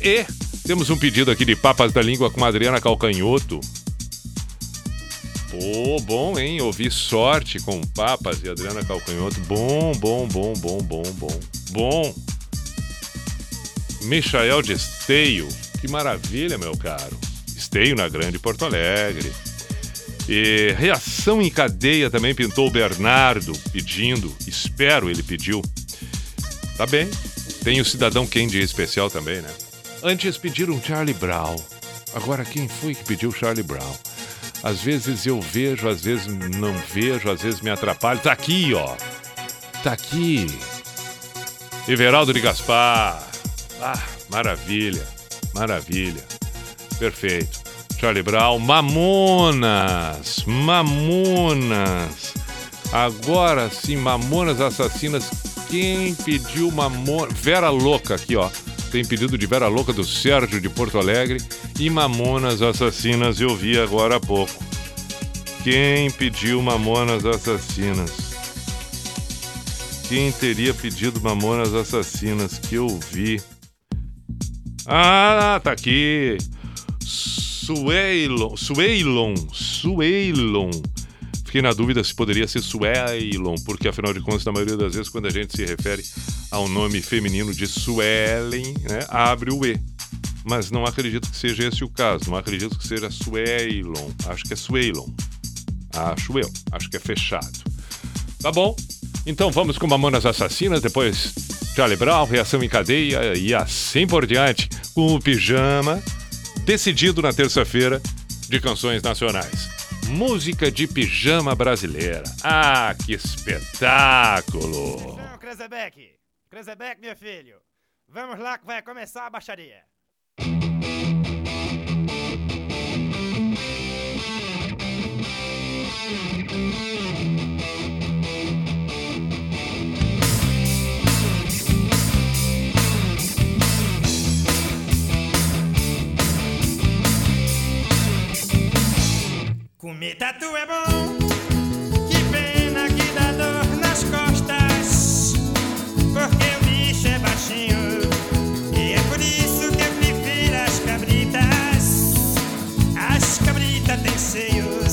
E temos um pedido aqui de Papas da Língua com Adriana Calcanhoto. Pô, bom, hein? Ouvi sorte com Papas e Adriana Calcanhoto. Bom, bom, bom, bom, bom, bom. Bom. Michael de Esteio. Que maravilha, meu caro. Esteio na Grande Porto Alegre. E reação em cadeia também pintou o Bernardo pedindo. Espero ele pediu. Tá bem. Tem o Cidadão Candy especial também, né? Antes pediram Charlie Brown. Agora quem foi que pediu Charlie Brown? Às vezes eu vejo, às vezes não vejo, às vezes me atrapalho. Tá aqui, ó. Tá aqui. Everaldo de Gaspar. Ah, maravilha. Maravilha. Perfeito. Charlie Brown. Mamonas. Mamonas. Agora sim, Mamonas Assassinas. Quem pediu Mamonas? Vera Louca aqui, ó. tem pedido de Vera Louca do Sérgio de Porto Alegre e Mamonas Assassinas eu vi agora há pouco. Quem pediu Mamonas Assassinas? Quem teria pedido Mamonas Assassinas que eu vi? Ah, tá aqui. Sueilon, Sueilon, Sueilon. Fiquei na dúvida se poderia ser Sueilon, porque afinal de contas, na maioria das vezes, quando a gente se refere ao nome feminino de Suelen, né, abre o E. Mas não acredito que seja esse o caso, não acredito que seja Sueilon. Acho que é Sueilon. Acho eu, acho que é fechado. Tá bom? Então vamos com Mamonas Assassinas, depois Charlie Brown, Reação em Cadeia e assim por diante, com o Pijama, decidido na terça-feira de canções nacionais. Música de pijama brasileira. Ah, que espetáculo! Krezebeck, Krezebeck, meu filho, vamos lá que vai começar a baixaria. Comer tatu é bom, que pena que dá dor nas costas, porque o bicho é baixinho. E é por isso que eu prefiro as cabritas. As cabritas têm seios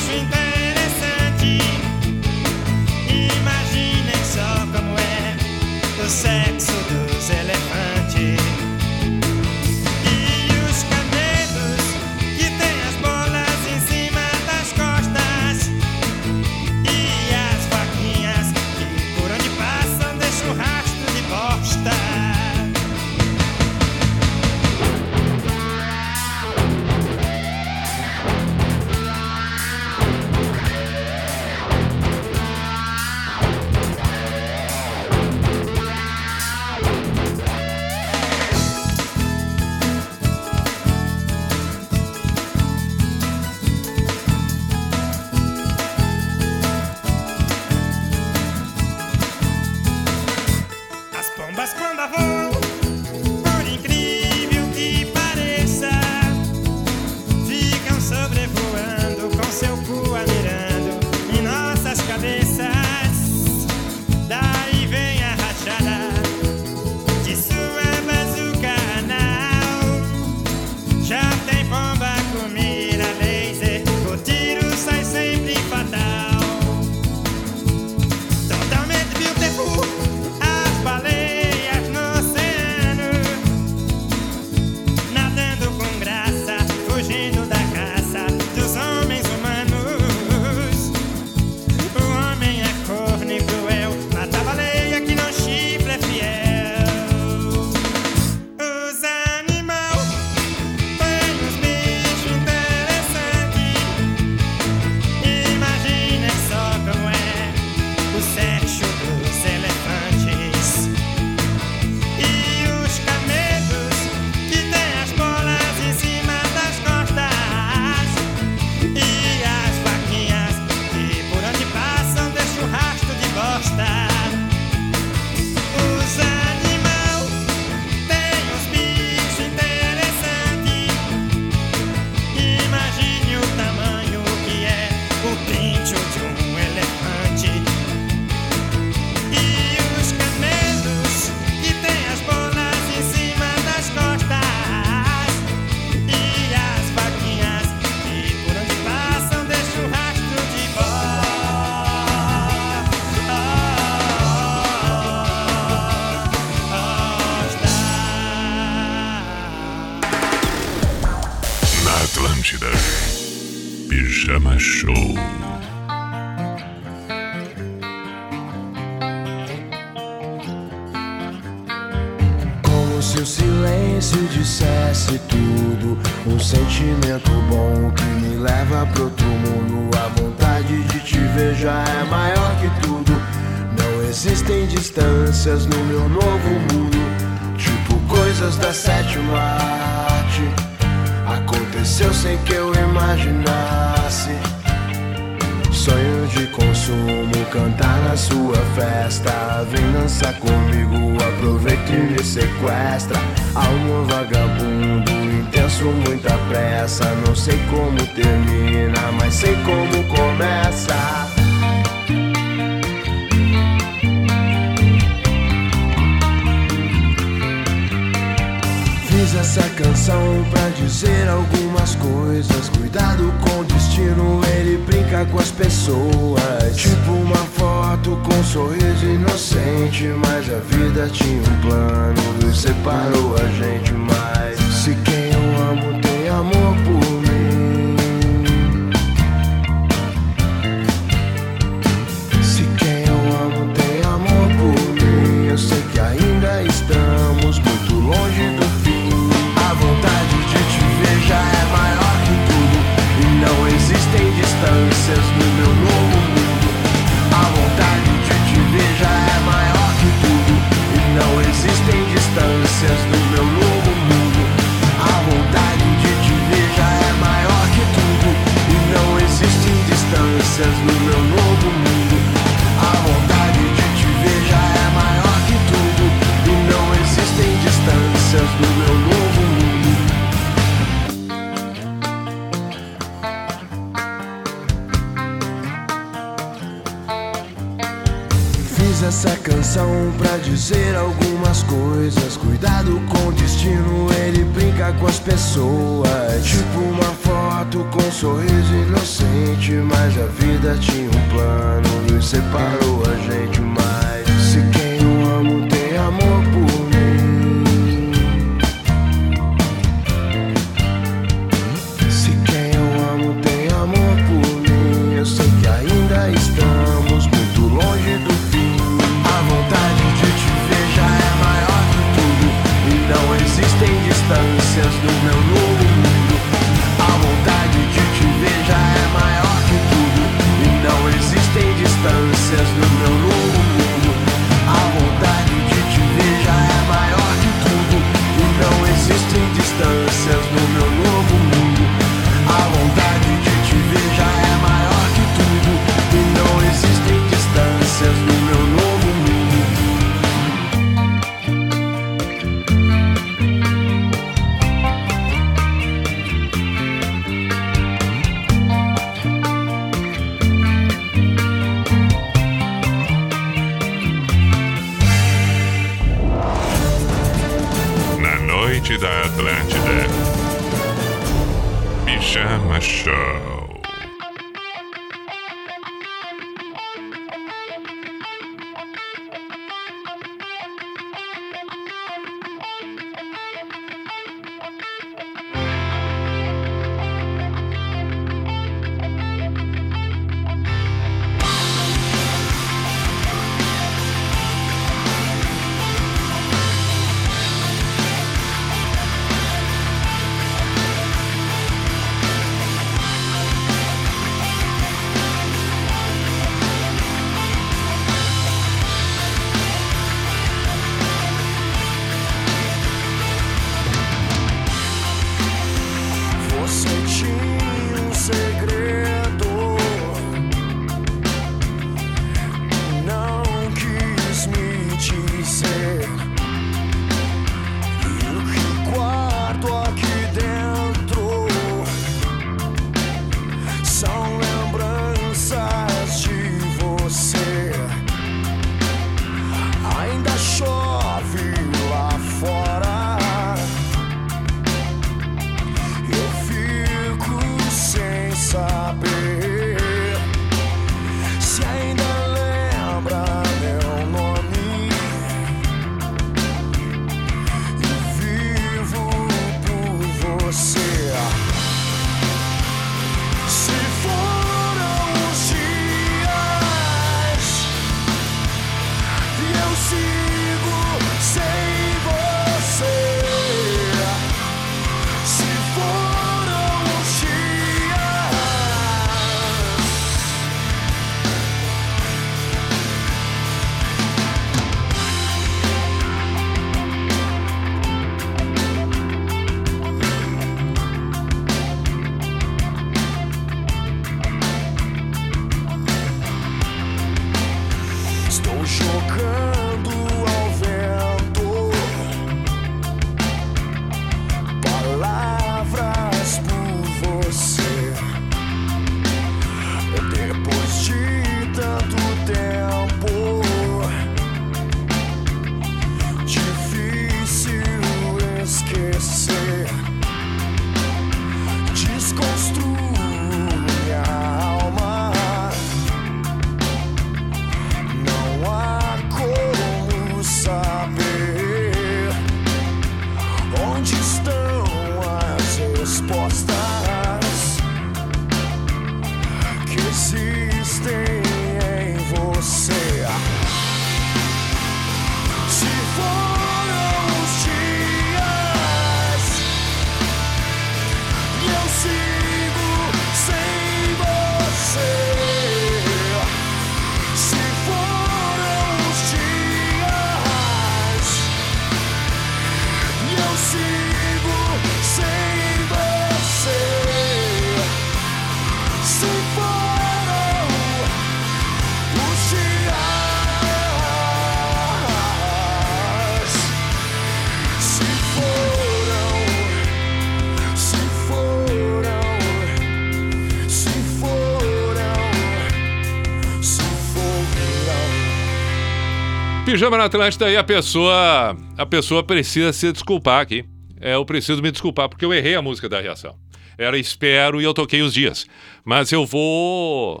Pijama na Atlântida e a pessoa. A pessoa precisa se desculpar aqui. É, eu preciso me desculpar porque eu errei a música da reação. Era Espero e eu toquei os dias. Mas eu vou.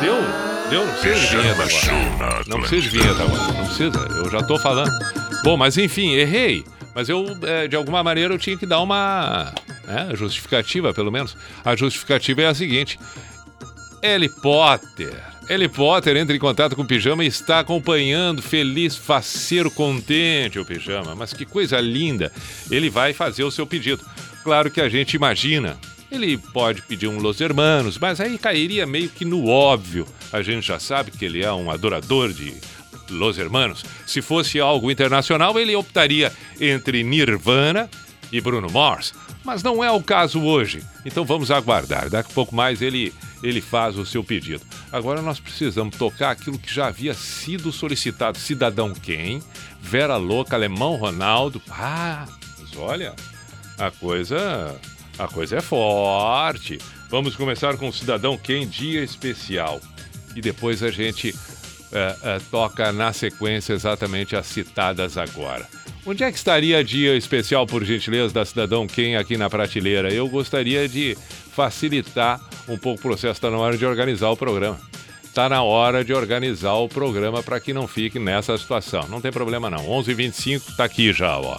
Deu? Deu? Não precisa de vinheta agora. Não precisa de vinheta agora. Não precisa. Eu já tô falando. Bom, mas enfim, errei. Mas eu, é, de alguma maneira, eu tinha que dar uma né, justificativa, pelo menos. A justificativa é a seguinte: Ellie Potter. Ellie Potter entra em contato com o Pijama e está acompanhando, feliz, faceiro, contente o Pijama. Mas que coisa linda! Ele vai fazer o seu pedido. Claro que a gente imagina. Ele pode pedir um Los Hermanos, mas aí cairia meio que no óbvio. A gente já sabe que ele é um adorador de Los Hermanos. Se fosse algo internacional, ele optaria entre Nirvana e Bruno Mars. Mas não é o caso hoje. Então vamos aguardar. Daqui a pouco mais ele, ele faz o seu pedido. Agora nós precisamos tocar aquilo que já havia sido solicitado. Cidadão Quem, Vera Louca, Alemão Ronaldo. Ah, mas olha, a coisa, a coisa é forte. Vamos começar com Cidadão Quem, Dia Especial. E depois a gente é, é, toca na sequência exatamente as citadas agora. Onde é que estaria dia especial, por gentileza, da Cidadão Quem aqui na prateleira? Eu gostaria de facilitar um pouco o processo, está na hora de organizar o programa. Está na hora de organizar o programa para que não fique nessa situação. Não tem problema não. 11h25 está aqui já, ó.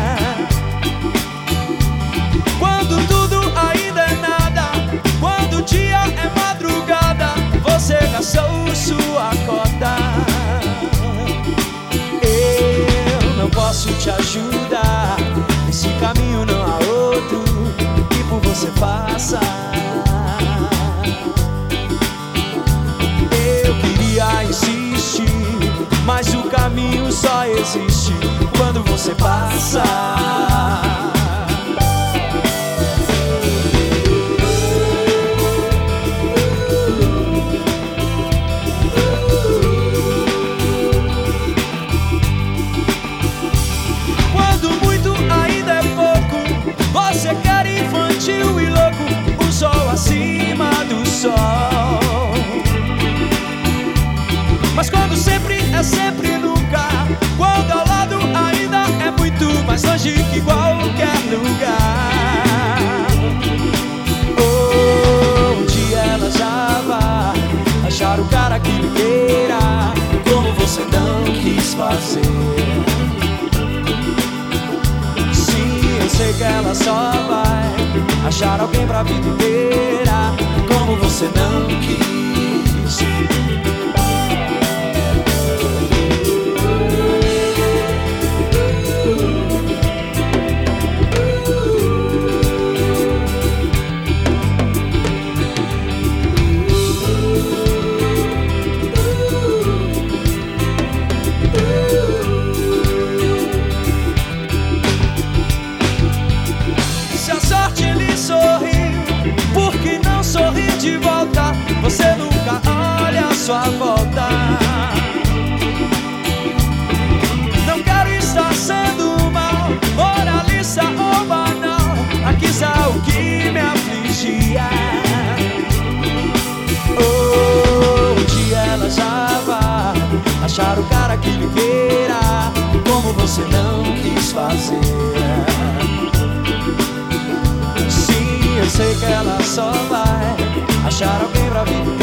Quando você cara que lhe queira, como você não quis fazer. Sim, eu sei que ela só vai achar alguém pra vida inteira, como você não quis. A volta. Não quero estar sendo mal, moralista ou banal. Aqui está o que me afligia. Oh, ela já vai achar o cara que lhe queira, como você não quis fazer. Sim, eu sei que ela só vai achar alguém pra vida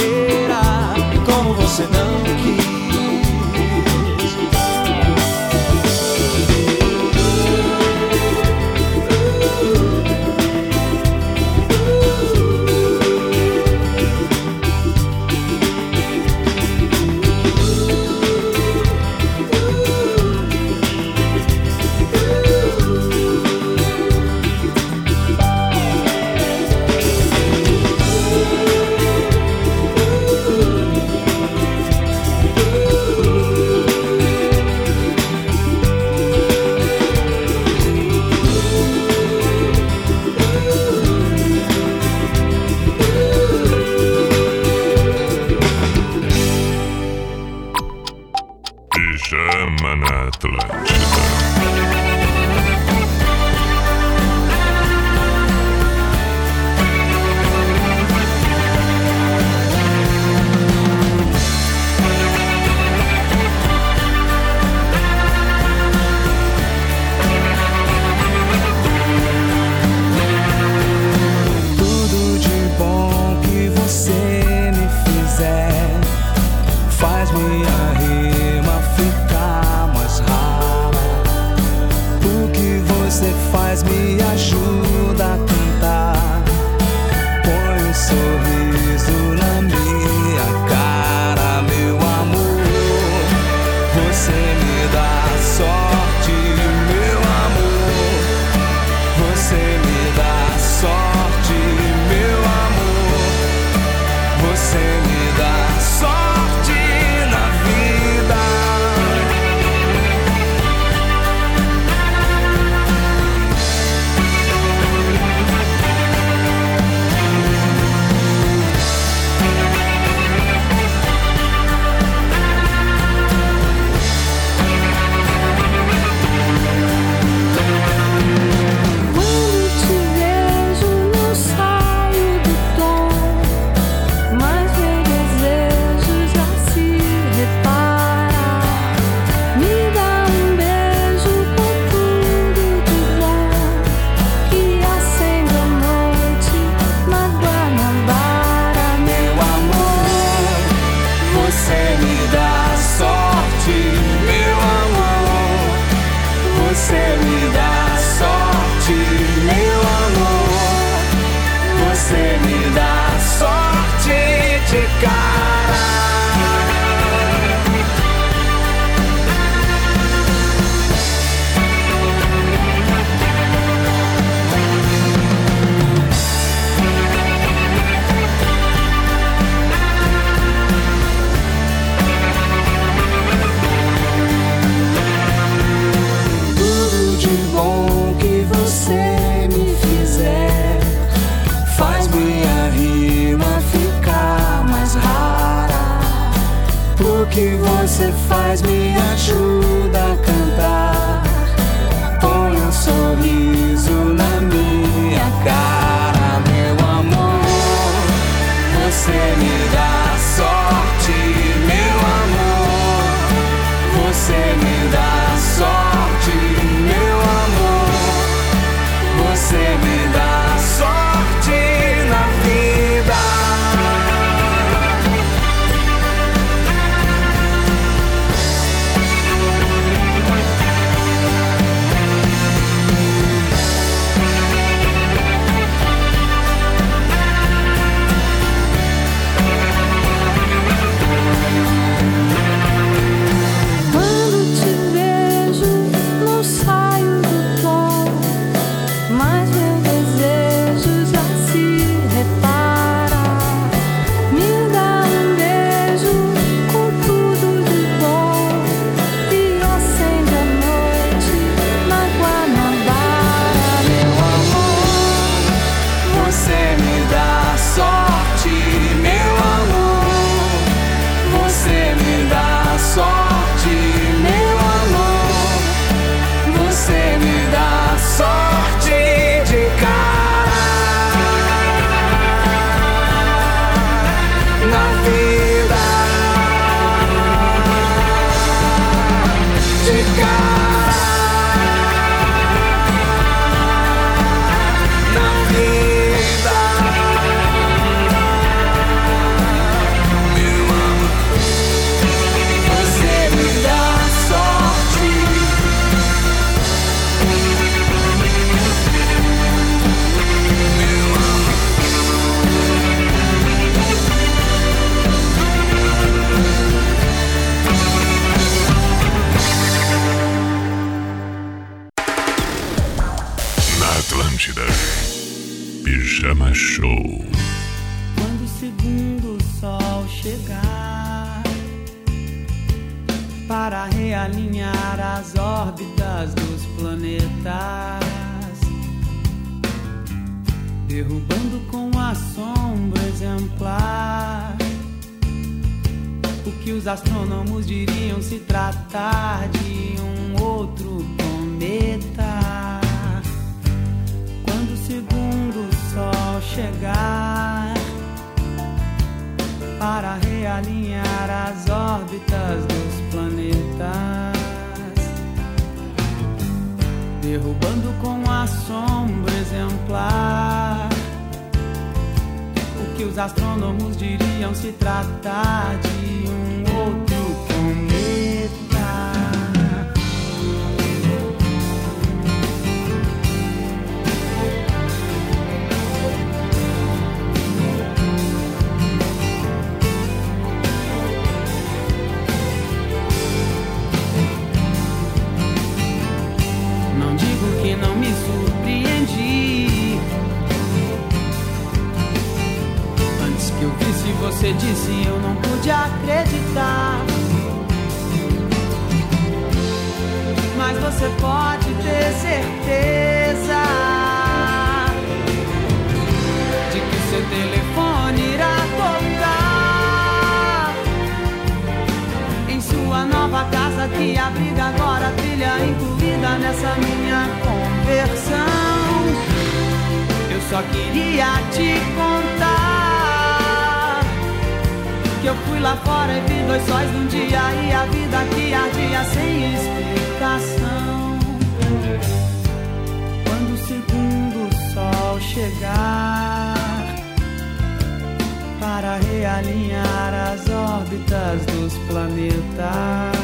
realinhar as órbitas dos planetas,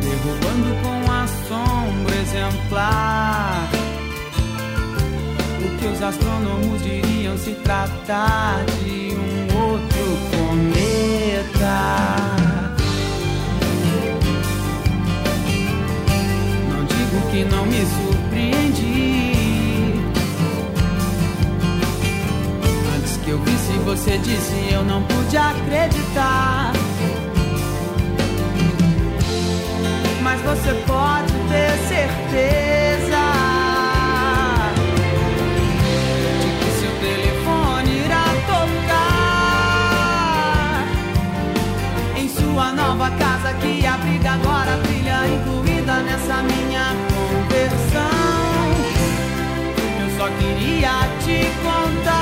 derrubando com a sombra exemplar o que os astrônomos diriam se tratar de um outro cometa. Não digo que não me você disse eu não pude acreditar. Mas você pode ter certeza de que seu telefone irá tocar em sua nova casa que abriga agora filha incluída nessa minha conversão. Eu só queria te contar.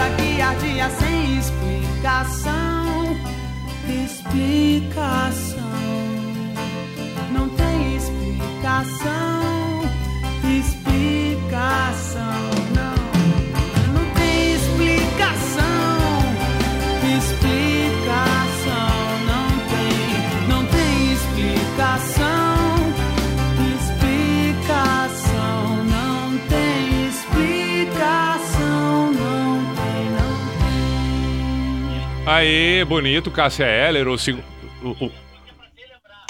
a vida que ardia sem explicação. Explicação. Não tem explicação. Explicação. Não Aê, bonito, Cássia Heller, o segundo.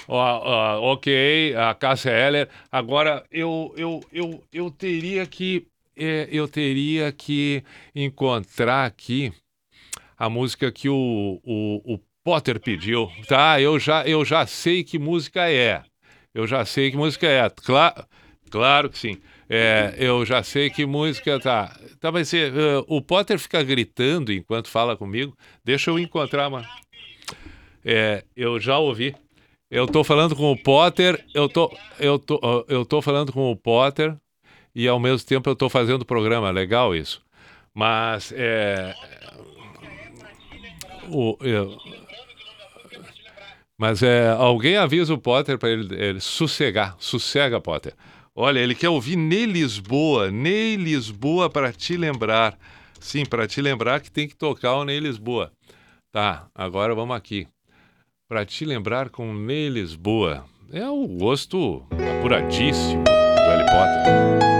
ok, a Cássia Heller. Agora, eu, eu, eu, eu teria que. é, eu teria que encontrar aqui a música que o, o, o Potter pediu. Tá, eu já, eu já sei que música é. Eu já sei que música é. Cla claro que sim. É, eu já sei que música tá. Tá, mas é, uh, o Potter fica gritando enquanto fala comigo. Deixa eu encontrar uma. É, eu já ouvi. Eu tô falando com o Potter, eu tô, eu tô, eu tô falando com o Potter e ao mesmo tempo eu tô fazendo o programa. Legal isso. Mas é. O, eu- mas é, alguém avisa o Potter para ele, ele sossegar. Sossega, Potter. Olha, ele quer ouvir Ney Lisboa. Ney Lisboa para te lembrar. Sim, para te lembrar que tem que tocar o Ney Lisboa. Tá, agora vamos aqui. Para te lembrar com Ney Lisboa. É o gosto apuradíssimo do Harry Potter.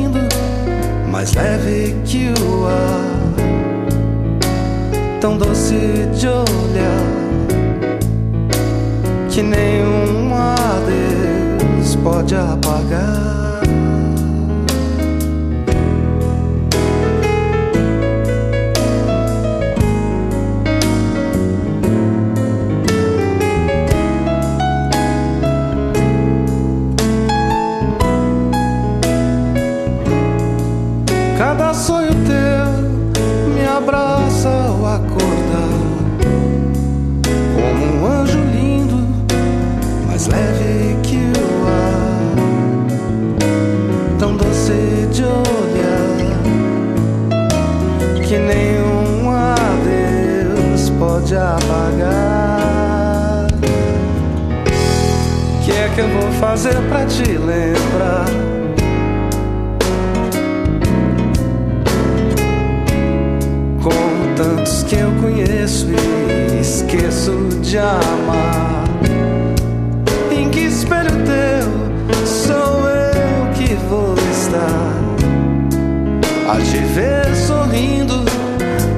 mais leve que o ar, tão doce de olhar, que nenhum adeus pode apagar. Fazer pra te lembrar? Como tantos que eu conheço e esqueço de amar. Em que espelho teu sou eu que vou estar? A te ver sorrindo,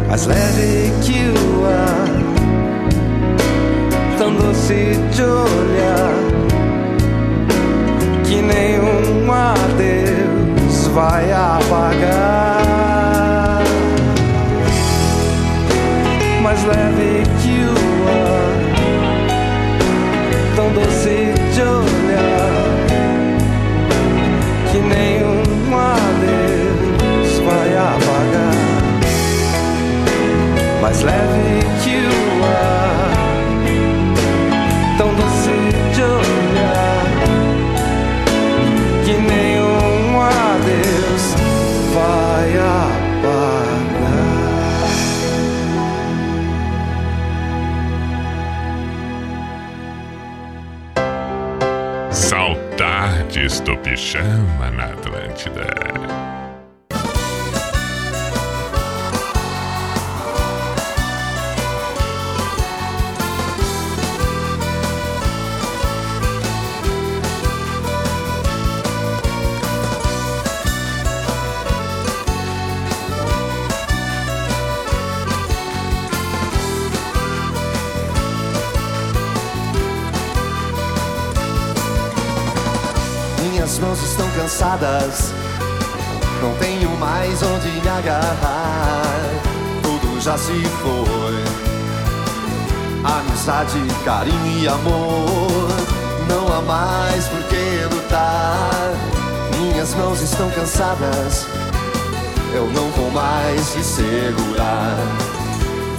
mais leve que o ar, tão doce de olhar, que nenhum adeus vai apagar. Mas leve que o ar tão doce de olhar que nenhum adeus vai apagar. Mas leve Pijama na Atlântida. Minhas mãos estão cansadas, não tenho mais onde me agarrar. Tudo já se foi. Amizade, carinho e amor, não há mais por que lutar. Minhas mãos estão cansadas, eu não vou mais lhe segurar.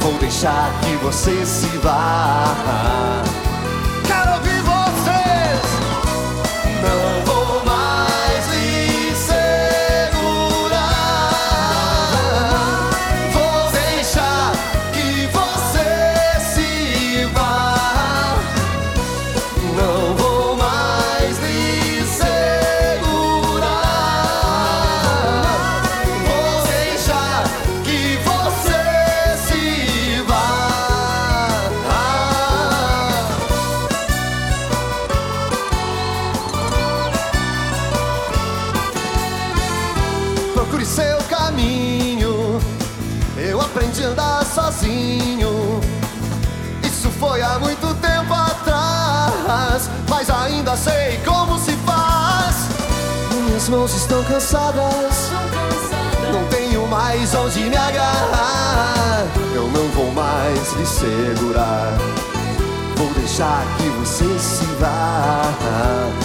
Vou deixar que você se vá. Quero ouvir vocês! Não vou Minhas mãos estão cansadas. Não tenho mais onde me agarrar. Eu não vou mais lhe segurar. Vou deixar que você se vá.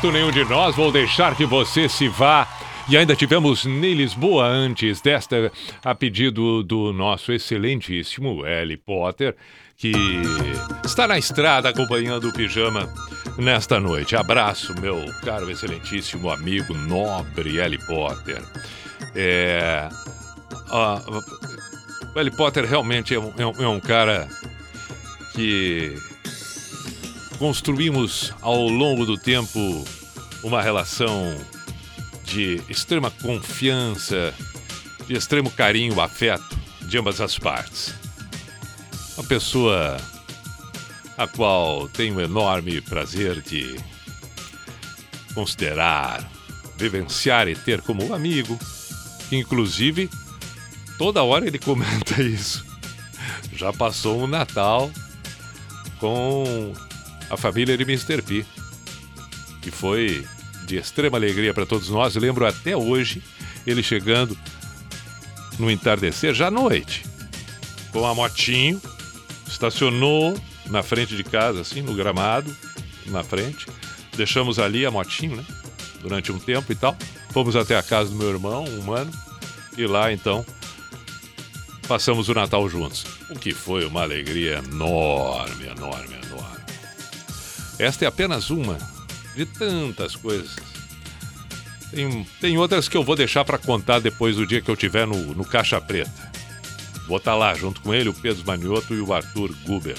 Bonito, nenhum de nós. Vou deixar que você se vá. E ainda tivemos Ney Lisboa antes desta, a pedido do nosso excelentíssimo L. Potter, que está na estrada acompanhando o pijama nesta noite. Abraço, meu caro, excelentíssimo amigo, nobre L. Potter. É. o L. Potter realmente é um, é um- é um cara que construímos ao longo do tempo uma relação de extrema confiança, de extremo carinho, afeto de ambas as partes. Uma pessoa a qual tenho enorme prazer de considerar, vivenciar e ter como amigo. Inclusive, toda hora ele comenta [laughs] isso. Já passou um Natal com a família de Mr. P, que foi de extrema alegria para todos nós. Lembro até hoje ele chegando no entardecer, já à noite, com a motinho, estacionou na frente de casa, assim, no gramado, na frente. Deixamos ali a motinho, né? Durante um tempo e tal. Fomos até a casa do meu irmão, um mano, e lá então passamos o Natal juntos. O que foi uma alegria enorme, enorme, enorme. Esta é apenas uma de tantas coisas. Tem, tem outras que eu vou deixar para contar depois do dia que eu tiver no, no Caixa Preta. Vou estar lá junto com ele, o Pedro Manioto e o Arthur Guber.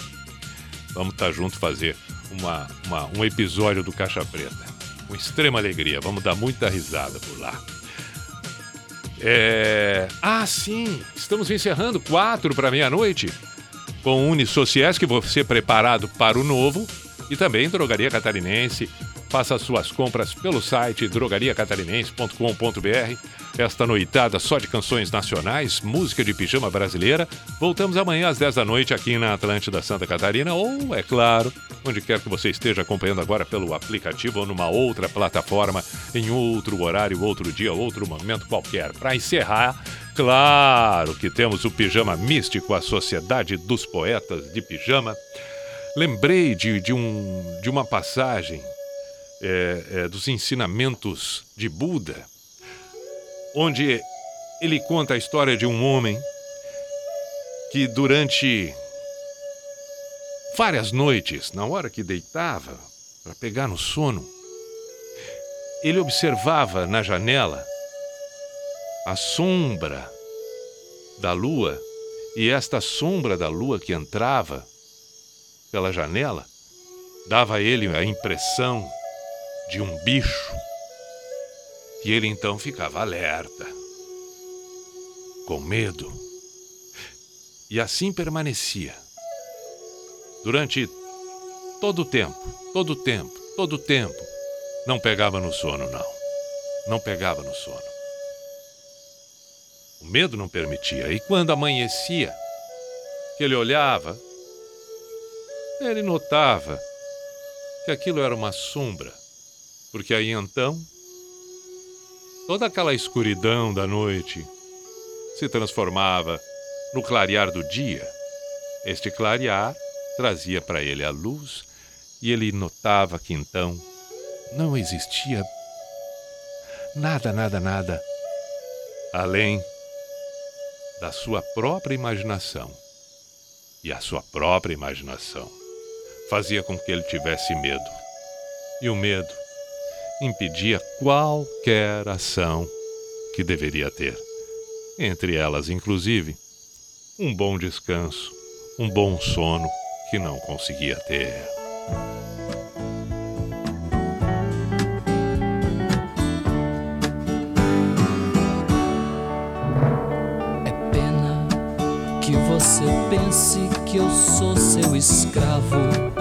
Vamos estar juntos fazer uma, uma- um episódio do Caixa Preta. Com extrema alegria. Vamos dar muita risada por lá. É... Ah, sim! Estamos encerrando quatro para meia-noite com Sociais, que você preparado para o novo. E também Drogaria Catarinense. Faça suas compras pelo site drogariacatarinense.com.br. Esta noitada só de canções nacionais, música de pijama brasileira. Voltamos amanhã às 10 da noite aqui na Atlântida Santa Catarina, ou, é claro, onde quer que você esteja acompanhando agora pelo aplicativo ou numa outra plataforma, em outro horário, outro dia, outro momento qualquer. Para encerrar, claro que temos o Pijama Místico, a Sociedade dos Poetas de Pijama. Lembrei de, de, um, de uma passagem é, é, dos ensinamentos de Buda, onde ele conta a história de um homem que durante várias noites, na hora que deitava para pegar no sono, ele observava na janela a sombra da lua e esta sombra da lua que entrava pela janela dava a ele a impressão de um bicho. E ele então ficava alerta, com medo. E assim permanecia. Durante todo o tempo, todo o tempo, todo o tempo. Não pegava no sono, não. Não pegava no sono. O medo não permitia. E quando amanhecia, que ele olhava, ele notava que aquilo era uma sombra, porque aí então toda aquela escuridão da noite se transformava no clarear do dia. Este clarear trazia para ele a luz e ele notava que então não existia nada, nada, nada além da sua própria imaginação. E a sua própria imaginação fazia com que ele tivesse medo. E o medo impedia qualquer ação que deveria ter. Entre elas, inclusive, um bom descanso, um bom sono que não conseguia ter. Pena que você pense que eu sou seu escravo.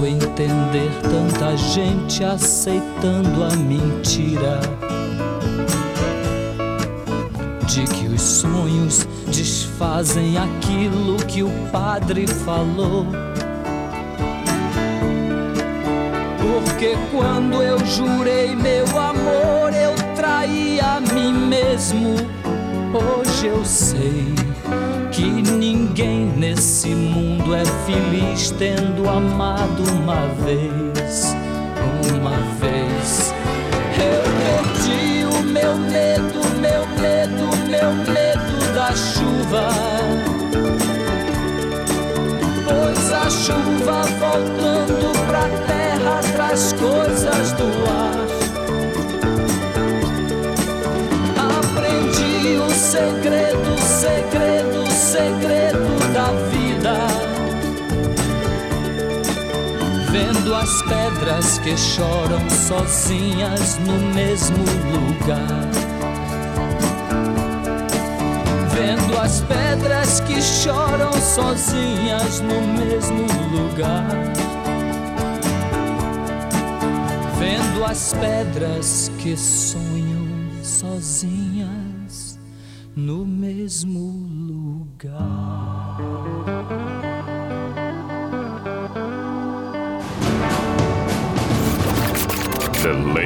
Posso entender tanta gente aceitando a mentira de que os sonhos desfazem aquilo que o padre falou. Porque quando eu jurei meu amor, eu traí a mim mesmo. Hoje eu sei que ninguém nesse mundo é feliz tendo amado uma vez, uma vez. Eu perdi o meu medo, meu medo, meu medo da chuva. Pois a chuva voltando pra terra traz coisas segredo, da vida. Vendo as pedras que choram sozinhas no mesmo lugar. Vendo as pedras que choram sozinhas no mesmo lugar. Vendo as pedras que sonham sozinhas